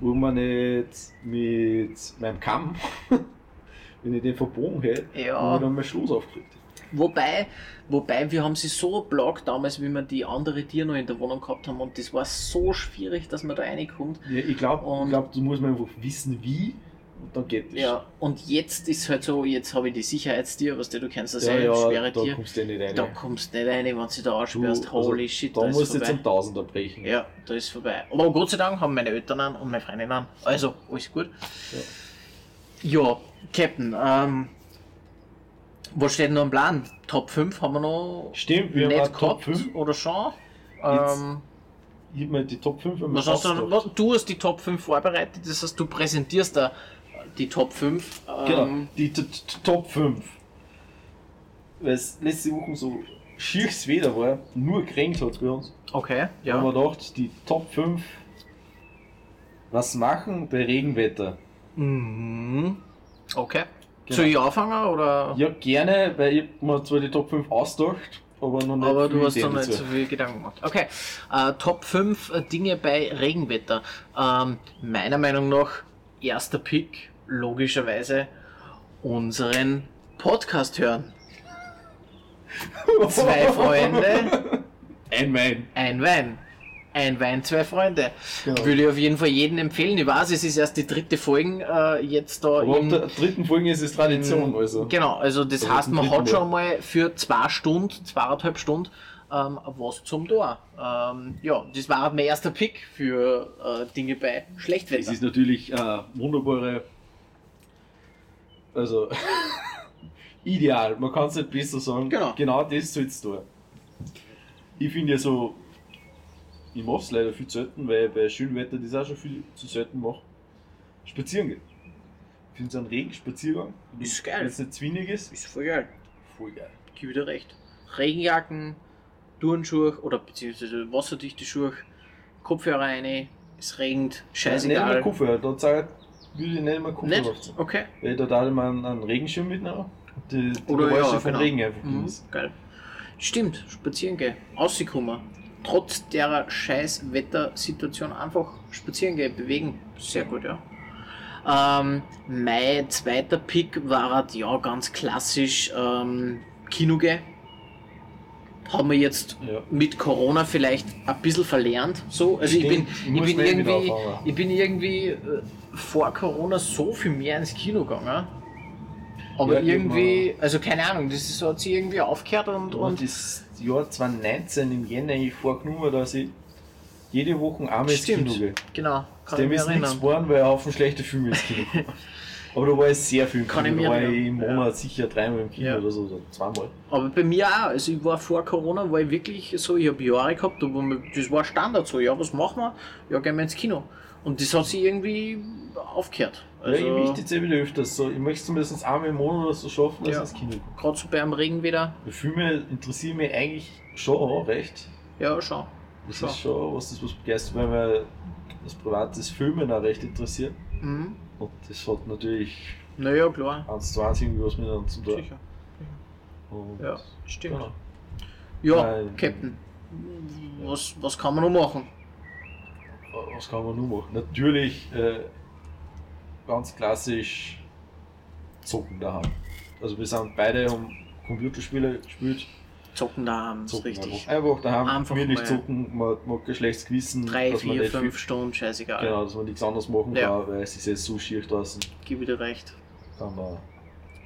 wo man nicht mit meinem Kamm, wenn ich den verbogen hätte, Ja. dann mein Schloss aufgekriegt hätte. Wobei, wobei wir haben sie so blockt damals, wie wir die andere Tier noch in der Wohnung gehabt haben und das war so schwierig, dass man da reinkommt. Ja, ich glaube, glaub, du musst man einfach wissen, wie und dann geht das. Ja, und jetzt ist halt so, jetzt habe ich die Sicherheitstier, was du kennst das ja, ja, ja schwere da Tier. kommst du nicht rein. Da kommst du nicht rein, wenn du da Du, aussperrst. also, Holy shit, da da ist musst du jetzt einen Tausender brechen. Ja, da ist vorbei. Aber Gott sei Dank haben meine Eltern an und meine Freundin an. Also, alles gut. Ja, Captain, ähm, was steht noch am Plan? Top 5 haben wir noch Stimmt, wir haben nicht Top gehabt 5. oder schon? Ähm, Ich habe mir die Top 5 einmal was hast du, du hast die Top 5 vorbereitet, das heißt, du präsentierst da die Top 5. Ähm, Genau, die Top 5. Weil es letzte Woche so schieres Wetter war, nur geregnet hat bei uns. Okay, Da haben ja. wir gedacht, die Top 5, was machen bei Regenwetter? Mhm. Okay. Genau. Soll ich anfangen oder? Ja, gerne, weil ich mir zwar die Top 5 ausgedacht, aber noch nicht Aber du hast da Ideen nicht so viel Gedanken gemacht. Okay, äh, Top 5 Dinge bei Regenwetter. Ähm, meiner Meinung nach, erster Pick, logischerweise, unseren Podcast hören. Zwei Freunde, Ein Wein. ein Wein. Ein Wein, zwei Freunde. Genau. Würde ich auf jeden Fall jedem empfehlen. Ich weiß, es ist erst die dritte Folge äh, jetzt da Aber ab im, der dritten Folge ist es Tradition, also. Genau, also das Also heißt, man hat schon mal für zwei Stunden, zweieinhalb Stunden ähm, was zum Tor. Ähm, ja, das war mein erster Pick für äh, Dinge bei Es Schlechtwetter. ist natürlich äh, wunderbare. Also. ideal, man kann es nicht besser sagen. Genau. Genau das soll es tun. Ich finde ja so. Ich mache es leider viel zu selten, weil bei schönem Wetter das auch schon viel zu selten mache. Spazieren gehen. Ich finde so einen Regenspaziergang, Ist geil. wenn es nicht zwinnig ist, Ist voll geil. voll geil. Gib dir recht. Regenjacken, Turnschuhe oder beziehungsweise wasserdichte Schuhe, Kopfhörer rein, es regnet, Nicht scheißegal. mehr Koffer, da sage ich, würde ich nicht mehr Koffer Nicht? Okay. Weil da da immer einen, Regenschirm mitnehmen. Die, die Oder Geräusche ja, vom genau. Regen einfach Mhm, geil. Stimmt, spazieren gehen, rauskommen. Trotz der scheiß Wettersituation einfach spazieren gehen, bewegen. Sehr gut, ja. Ähm, mein zweiter Pick war halt, ja ganz klassisch ähm, Kino gehen. Haben wir jetzt Ja. mit Corona vielleicht ein bisschen verlernt. So. Also ich bin, ich bin eh wieder irgendwie, ich bin irgendwie äh, vor Corona so viel mehr ins Kino gegangen. Aber Ja, irgendwie, also keine Ahnung, das ist, hat sich irgendwie aufgehört und, Und und das Jahr 2019 im Jänner ich vorgenommen, dass ich jede Woche einmal ins. Kino gehe. genau, kann Dem ich mich ist nichts erinnern. geworden, weil er auf schlechte Filme ins Kino. Aber da war ich sehr viel im Kann Kino. ich da war ich im Monat ja. sicher dreimal im Kino Ja. oder so, oder zweimal. Aber bei mir auch, also ich war vor Corona, war ich wirklich so, ich habe Jahre gehabt, mir, das war Standard so, ja, was machen wir? Ja, gehen wir ins Kino. Und das hat sich irgendwie aufgehört. ja, ich Also, möchte jetzt eh wieder öfters so. Ich möchte zumindest einmal im Monat oder so schaffen, dass Ja. ich ins Kino komme. gerade so beim Regen wieder, Die Filme interessieren mich eigentlich schon recht. ja, schon. Das Schon. ist schon was, das was begeistert, weil mir das privates Filmen auch recht interessiert. Mhm. Und das hat natürlich Naja, klar. eins zu eins irgendwie was miteinander zu tun. Sicher. Und Ja, stimmt. Genau. Ja, Nein. Captain. Was, was kann man noch machen? Was kann man nur machen? Natürlich äh, ganz klassisch zocken daheim. Also wir sind beide haben Computerspiele gespielt. Zocken daheim, ist Zocken richtig. Einfach, einfach daheim, Einfach gemütlich mal. zocken, man man hat kein schlechtes Gewissen, Drei, dass man vier, nicht fünf Stunden, scheißegal. genau, dass man nichts anderes machen Ja. kann, weil es ist jetzt so schier draußen, Gib wieder recht. kann man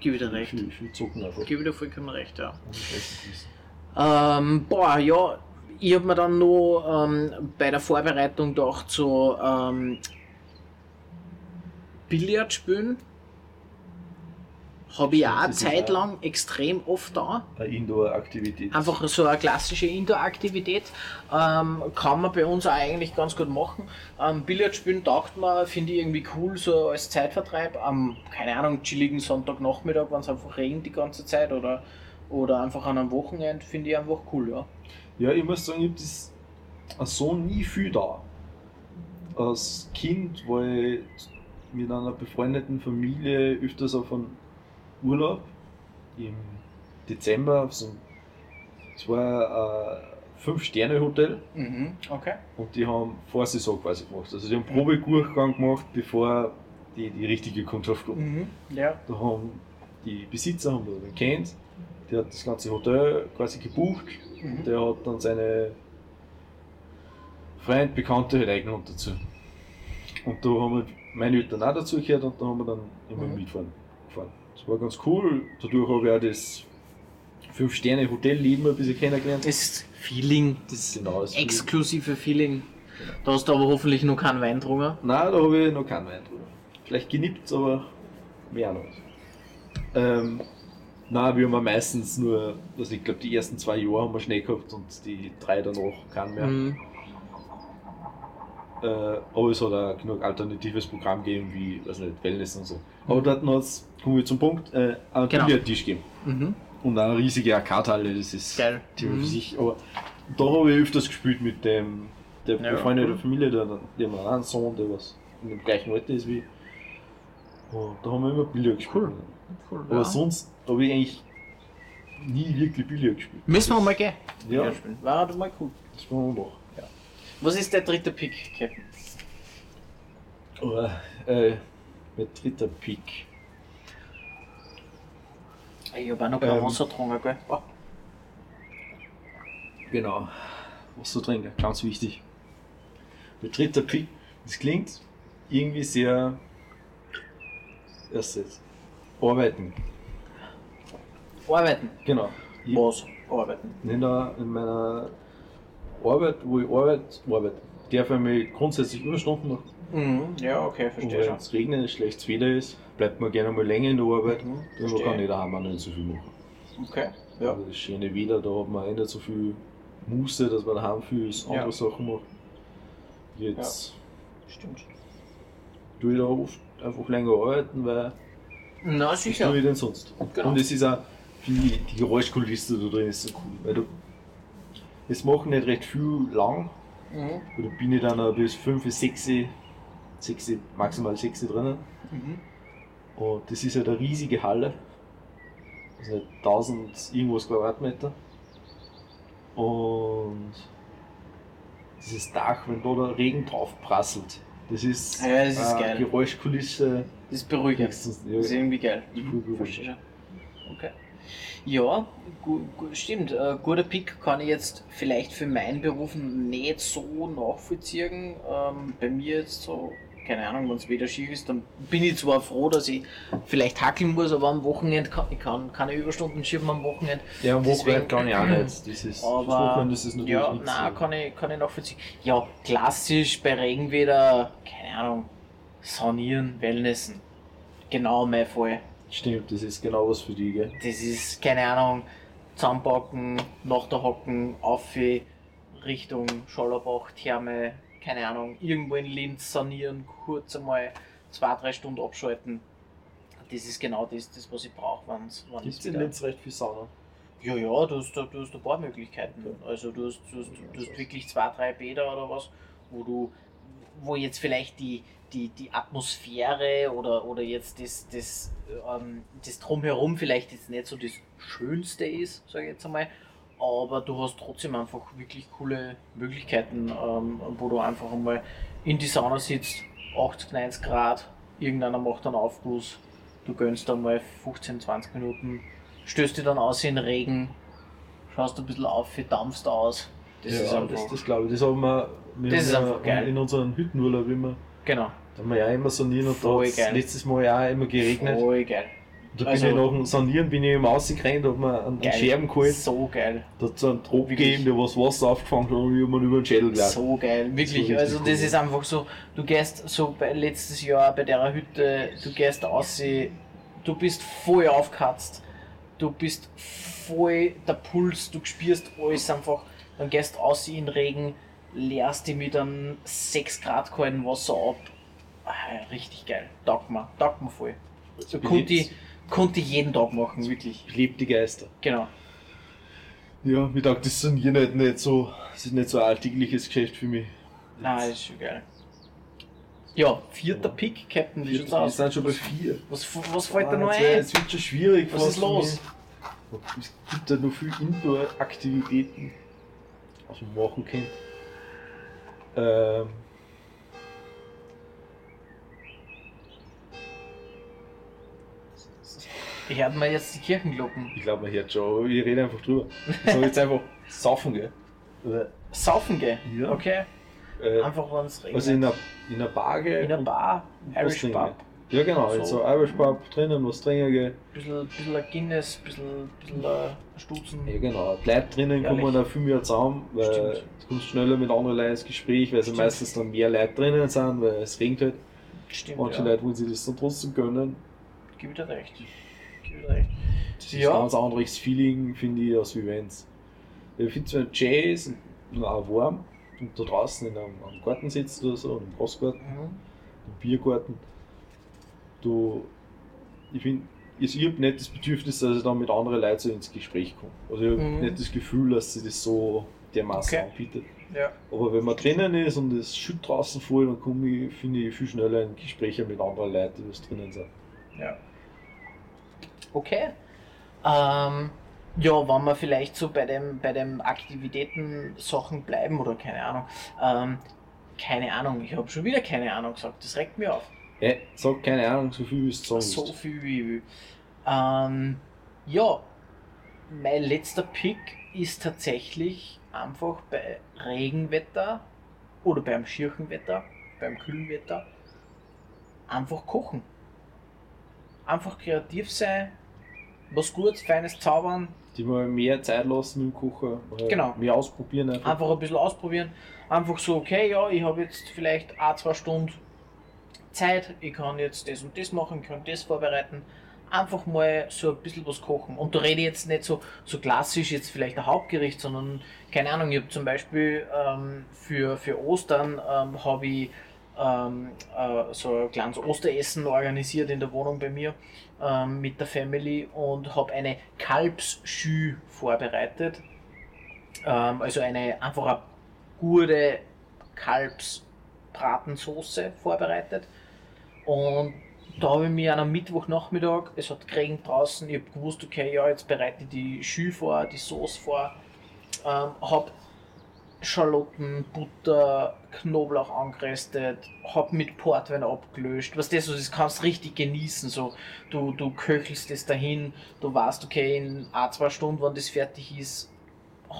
Gib wieder recht. viel, viel zocken einfach. Gib wieder vollkommen recht, ja. Ähm, boah, ja, ich habe mir dann noch ähm, bei der Vorbereitung gedacht, so ähm, Billard spielen. Habe ich auch eine Zeit lang extrem oft da. Eine Indoor-Aktivität. Einfach so eine klassische Indoor-Aktivität. Ähm, kann man bei uns auch eigentlich ganz gut machen. Ähm, Billard spielen taugt man, finde ich irgendwie cool, so als Zeitvertreib. Am, keine Ahnung, chilligen Sonntagnachmittag, wenn es einfach regnet die ganze Zeit oder, oder einfach an einem Wochenende, finde ich einfach cool, ja. Ja, ich muss sagen, ich habe das Sohn nie viel da. Als Kind war ich mit einer befreundeten Familie öfters auf einem Urlaub im Dezember. auf So es war ein Fünf-Sterne-Hotel Mhm, okay. und die haben Vorsaison quasi gemacht. Also die haben Probedurchgang gemacht, bevor die, die richtige Kundschaft kommt. Mhm, ja. Da haben die Besitzer haben den kennt, der hat das ganze Hotel quasi gebucht Mhm. der hat dann seine Freund, Bekannte halt eingenommen dazu. Und da haben wir meine Eltern auch dazu gehört und da haben wir dann immer Mhm. mitfahren gefahren. Das war ganz cool. Dadurch habe ich auch das 5-Sterne-Hotel-Leben ein bisschen kennengelernt. Das ist Feeling, das Genau, das Feeling. exklusive Feeling. Da hast du aber hoffentlich noch keinen Wein getrunken. Nein, da habe ich noch keinen Wein drüber. Vielleicht genippt, aber mehr noch. Ähm, nein, wir haben meistens nur, also ich glaube, die ersten zwei Jahre haben wir Schnee gehabt und die drei danach keinen mehr. Mhm. Äh, aber es hat auch genug alternatives Programm gegeben, wie weiß nicht, Wellness und so. Aber dort hat es, kommen wir zum Punkt, äh, einen Genau. Billardtisch gegeben. Mhm. Und eine riesige Arcade-Halle, das ist Geil. Thema Mhm. sich. Aber da habe ich öfters gespielt mit dem, der Ja, befreundeten cool. Familie, der, der hat einen Sohn, der was in dem gleichen Alter ist wie. Und da haben wir immer Billard gespielt. Cool, Aber ja. sonst habe ich eigentlich nie wirklich Billard gespielt. Müssen wir mal gehen. Ja, spielen. War das mal cool. das wollen wir machen. Was ist der dritte Pick, Captain? Aber, äh, mein dritter Pick. Ich habe auch noch kein Ähm. Wasser getrunken, gell? Oh. Genau. Wasser trinken, ganz wichtig. Mein dritter Pick. Das klingt irgendwie sehr. Erstes. Arbeiten. Arbeiten. Genau. Ich, Was? Arbeiten. in, der, in meiner Arbeit, wo ich arbeite, arbeite, darf ich mich grundsätzlich Überstunden machen. Mhm. Ja, okay, verstehe wenn schon. es regnet, schlechtes Wetter ist, bleibt man gerne mal länger in der Arbeit. Mhm, Dann verstehe. kann ich daheim auch nicht so viel machen. Okay. Ja. Aber das schöne Wetter, da hat man eh nicht so viel Muße, dass man daheim viel andere Ja. Sachen macht. Jetzt Stimmt. tue ich da oft einfach länger arbeiten, weil Na, was sicher. tue ich denn sonst? Genau. Und es ist auch, finde ich, die Geräuschkulisse da drin ist so cool. Weil du, es machen nicht recht viel lang, Mhm. oder bin ich dann auch bis 5, 6, 6 maximal 6 drinnen. Mhm. Und das ist halt eine riesige Halle. Also 1000 irgendwas Quadratmeter. Und dieses Dach, wenn da der Regen drauf prasselt, das ist, Ja, das ist eine geil. Geräuschkulisse. Das ist beruhigend. Das ist Ja, irgendwie geil. Mhm. Verstehe. Okay. Ja, gu gu stimmt. Äh, guter Pick kann ich jetzt vielleicht für meinen Beruf nicht so nachvollziehen. Ähm, bei mir jetzt so, keine Ahnung, wenn es wieder schief ist, dann bin ich zwar froh, dass ich vielleicht hackeln muss, aber am Wochenende kann ich kann keine Überstunden schieben am Wochenende. ja am Wochenende kann ich auch nicht. Das ist, das Aber Wochenende ist natürlich ja, nichts. nein, kann ich, kann ich nachvollziehen. Ja, klassisch bei Regenwetter, keine Ahnung, sanieren, Wellnessen. Genau mein Fall. Stimmt, das ist genau was für die, gell? Das ist, keine Ahnung, zusammenpacken, nach der Hocken, auf Richtung Schollerbach, Therme, keine Ahnung, irgendwo in Linz sanieren, kurz einmal zwei, drei Stunden abschalten. Das ist genau das, das was ich brauche, wenn es Gibt es in Linz recht viel Sauna? Ja, ja, du hast, da- du hast ein paar Möglichkeiten. Also du hast, du hast, du hast wirklich zwei, drei Bäder oder was, wo du, wo jetzt vielleicht die, die, die Atmosphäre oder, oder jetzt das, das, ähm, das drumherum vielleicht jetzt nicht so das Schönste ist, sage ich jetzt einmal. Aber du hast trotzdem einfach wirklich coole Möglichkeiten, ähm, wo du einfach einmal in die Sauna sitzt, 80, 90 Grad, irgendeiner macht einen Aufguss, du gönnst dann mal 15, 20 Minuten, stößt dich dann aus in den Regen, schaust ein bisschen auf, dampfst aus. Das ja, ist einfach, das, das glaube ich. Das haben wir, wir Das ist einfach geil. in unseren Hüttenurlaub immer. genau, Da haben wir ja immer sanieren und da letztes Mal ja auch immer geregnet. voll geil. Da Also- bin ich nach dem Sanieren bin ich immer rausgerannt, hab mir einen, geil. einen Scherben geholt, So geil. da hat so einen Trop gegeben, der was Wasser aufgefangen hat und ich hab mir über den Schädel gehabt. So geil, wirklich. So also cool. das ist einfach so, du gehst so bei letztes Jahr bei der Hütte, du gehst aus, du bist voll aufgekratzt, du bist voll der Puls, du spürst alles einfach, dann gehst aus in den Regen, leerst dich mit einem 6 Grad kalten Wasser ab. Ah, richtig geil, taugt mir, taugt mir voll. So konnte ich jeden Tag machen, wirklich. Lebt die Geister. Genau. Ja, mir taugt das Sanieren halt nicht so, das ist nicht so ein alltägliches Geschäft für mich. Nein, das ist schon geil. Ja, vierter Pick, Captain, wie Wir sind schon bei vier. Was, was fällt da noch Ah, wär- ein? Jetzt wird schon schwierig. Was fast ist los? Es gibt ja noch viele Indoor-Aktivitäten, was man machen kann. Ähm, Ich hört mir jetzt die Kirchenglocken. ich glaube, man hört schon, aber ich rede einfach drüber. Ich sag jetzt einfach saufen, gell? Oder, Saufen gehen. Ja. Okay. äh, Einfach wenn es regnet. also in einer, in einer Bar gehen. in einer Bar, Irish trinken. Pub. Ja, genau, in So. so Irish Pub drinnen, was trinken gehen. Bisschen, bisschen ein Guinness, bisschen, bisschen äh, Stutzen. Ja, genau. Leute drinnen Ehrlich. kommen da viel mehr zusammen, weil Stimmt. du kommst schneller mit anderen Leuten ins Gespräch, weil Stimmt. meistens dann mehr Leute drinnen sind, weil es regnet halt. Stimmt, Manche ja. Leute wollen sich das dann trotzdem gönnen. Gib dir recht. Gib ich dir recht. Das ist Ja. ein ganz anderes Feeling, finde ich, als wie wenn's. Ich finde zwar Jazz und auch warm und da draußen in einem, einem Garten sitzt oder so, im Großgarten, Mhm. im Biergarten. Du, ich finde, ich habe nicht das Bedürfnis, dass ich dann mit anderen Leuten so ins Gespräch komme. Also ich habe Mhm. nicht das Gefühl, dass sie das so dermaßen Okay. anbietet. Ja. Aber wenn man drinnen ist und es schütt draußen voll, dann komme ich, finde ich, viel schneller in Gespräche mit anderen Leuten, die was drinnen sind. Ja. Okay. Ähm, ja, wenn wir vielleicht so bei dem, bei dem Aktivitäten-Sachen bleiben oder keine Ahnung. Ähm, keine Ahnung, ich habe schon wieder keine Ahnung gesagt, das regt mich auf. Ja, sag keine Ahnung, so viel wie es sagen So viel wie ich will. Ähm, ja, mein letzter Pick ist tatsächlich einfach bei Regenwetter oder beim Schirchenwetter, beim kühlen Wetter, einfach kochen. Einfach kreativ sein, was Gutes, Feines zaubern, Die mal mehr Zeit lassen Kochen. äh, Genau. Mehr ausprobieren einfach. einfach ein bisschen ausprobieren. Einfach so, okay, ja, ich habe jetzt vielleicht ein, zwei Stunden Zeit, ich kann jetzt das und das machen, ich kann das vorbereiten. Einfach mal so ein bisschen was kochen. Und da rede ich jetzt nicht so, so klassisch jetzt vielleicht ein Hauptgericht, sondern keine Ahnung, ich habe zum Beispiel ähm, für, für Ostern ähm, habe ich ähm, äh, so ein kleines Osteressen organisiert in der Wohnung bei mir ähm, mit der Family und habe eine Kalbsschü vorbereitet. Ähm, also eine einfach eine gute Kalbsbratensoße vorbereitet. Und da habe ich mir einem Mittwochnachmittag, es hat geregnet draußen, ich habe gewusst, okay, ja, jetzt bereite ich die Schü vor, die Soße vor, ähm, habe Schalotten, Butter, Knoblauch angeröstet, hab mit Portwein abgelöscht. Was das so ist, kannst richtig genießen. So, du, du köchelst es dahin, du weißt, okay, in ein, zwei Stunden, wenn das fertig ist,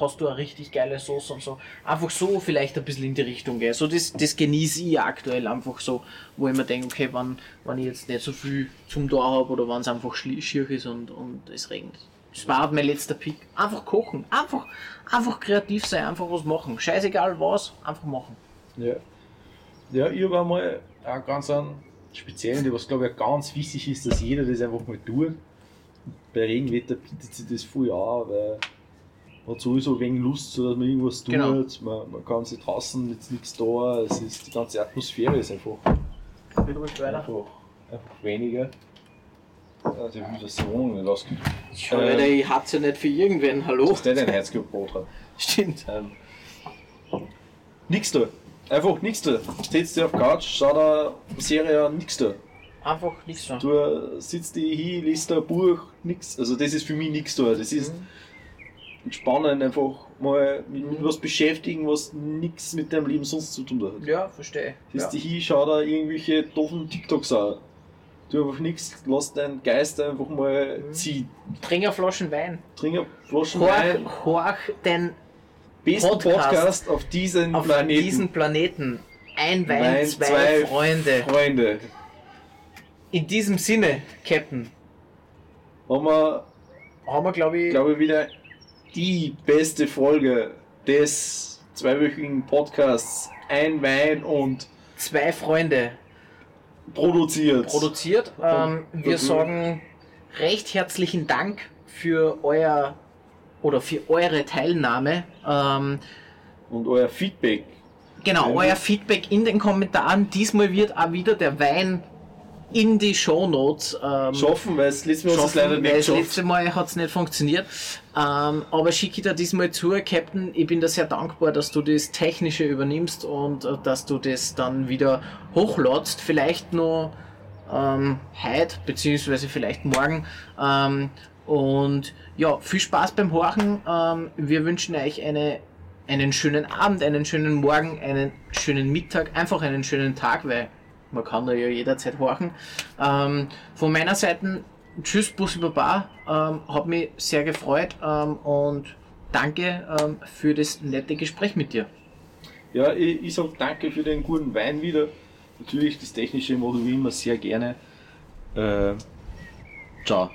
hast du eine richtig geile Soße und so. Einfach so vielleicht ein bisschen in die Richtung gehen. So, das, das genieße ich aktuell einfach so, wo ich mir denke, okay, wenn, wenn ich jetzt nicht so viel zum da habe oder wenn es einfach schier ist und, und es regnet. Das war mein letzter Pick. Einfach kochen. Einfach, einfach kreativ sein, einfach was machen. Scheißegal was, einfach machen. Ja. Ja, ich habe einmal auch ganz einen speziellen, was glaube ich ganz wichtig ist, dass jeder das einfach mal tut. Bei Regenwetter bietet sich das voll an, weil man hat sowieso wenig Lust, so dass man irgendwas tut. Genau. Man, man kann sich draußen, jetzt nichts da, es ist, die ganze Atmosphäre ist einfach, Geht ruhig weiter. einfach, einfach weniger. Ich will das die Wohnung nicht ausgehen. Schau, Alter, ich hat's ja nicht für irgendwen, hallo? Dass der dein Herz gebrochen hat. Stimmt. Ähm, nix da. Einfach nix da. Sitzt dir auf der Couch, schau da Serie an, nix da. Einfach nichts mehr. Du äh, sitzt dich hin, liest da ein Buch, nix. Also das ist für mich nix da. Das ist Mhm. entspannend, einfach mal mit, mit was beschäftigen, was nix mit deinem Leben sonst zu tun hat. Ja, verstehe. Sitzt Ja. dich hin, schau da irgendwelche doofen TikToks an. Du einfach nix, lass deinen Geist einfach mal Mhm. ziehen. Trink eine Flaschen Wein. Trink eine Flasche Wein. Horch, horch den Besten Podcast Podcast, auf diesem auf Planeten. diesen Planeten. Ein Wein, Wein, zwei, zwei Freunde. Freunde. In diesem Sinne, Captain, haben wir, haben wir, glaube ich, glaube ich, wieder die beste Folge des zweiwöchigen Podcasts Ein Wein und zwei Freunde produziert. produziert. Ähm, wir sagen recht herzlichen Dank für euer oder für eure Teilnahme. Ähm, und euer Feedback. genau, euer Feedback in den Kommentaren. Diesmal wird auch wieder der Wein in die Shownotes ähm, Schaffen, weil es letztes Mal uns das leider nicht letzte Mal hat es nicht funktioniert. Ähm, aber schicke ich dir diesmal zu, Captain. Ich bin da sehr dankbar, dass du das Technische übernimmst und äh, dass du das dann wieder hochladst. Vielleicht noch ähm, heute, beziehungsweise vielleicht morgen. Ähm, und ja, viel Spaß beim Horchen. Ähm, wir wünschen euch eine, einen schönen Abend, einen schönen Morgen, einen schönen Mittag, einfach einen schönen Tag, weil man kann da ja jederzeit horchen. Ähm, von meiner Seite, tschüss, Bussi Baba, ähm, hat mich sehr gefreut ähm, und danke ähm, für das nette Gespräch mit dir. Ja, ich, ich sage danke für den guten Wein wieder. Natürlich, das Technische wie immer sehr gerne. Äh, ciao.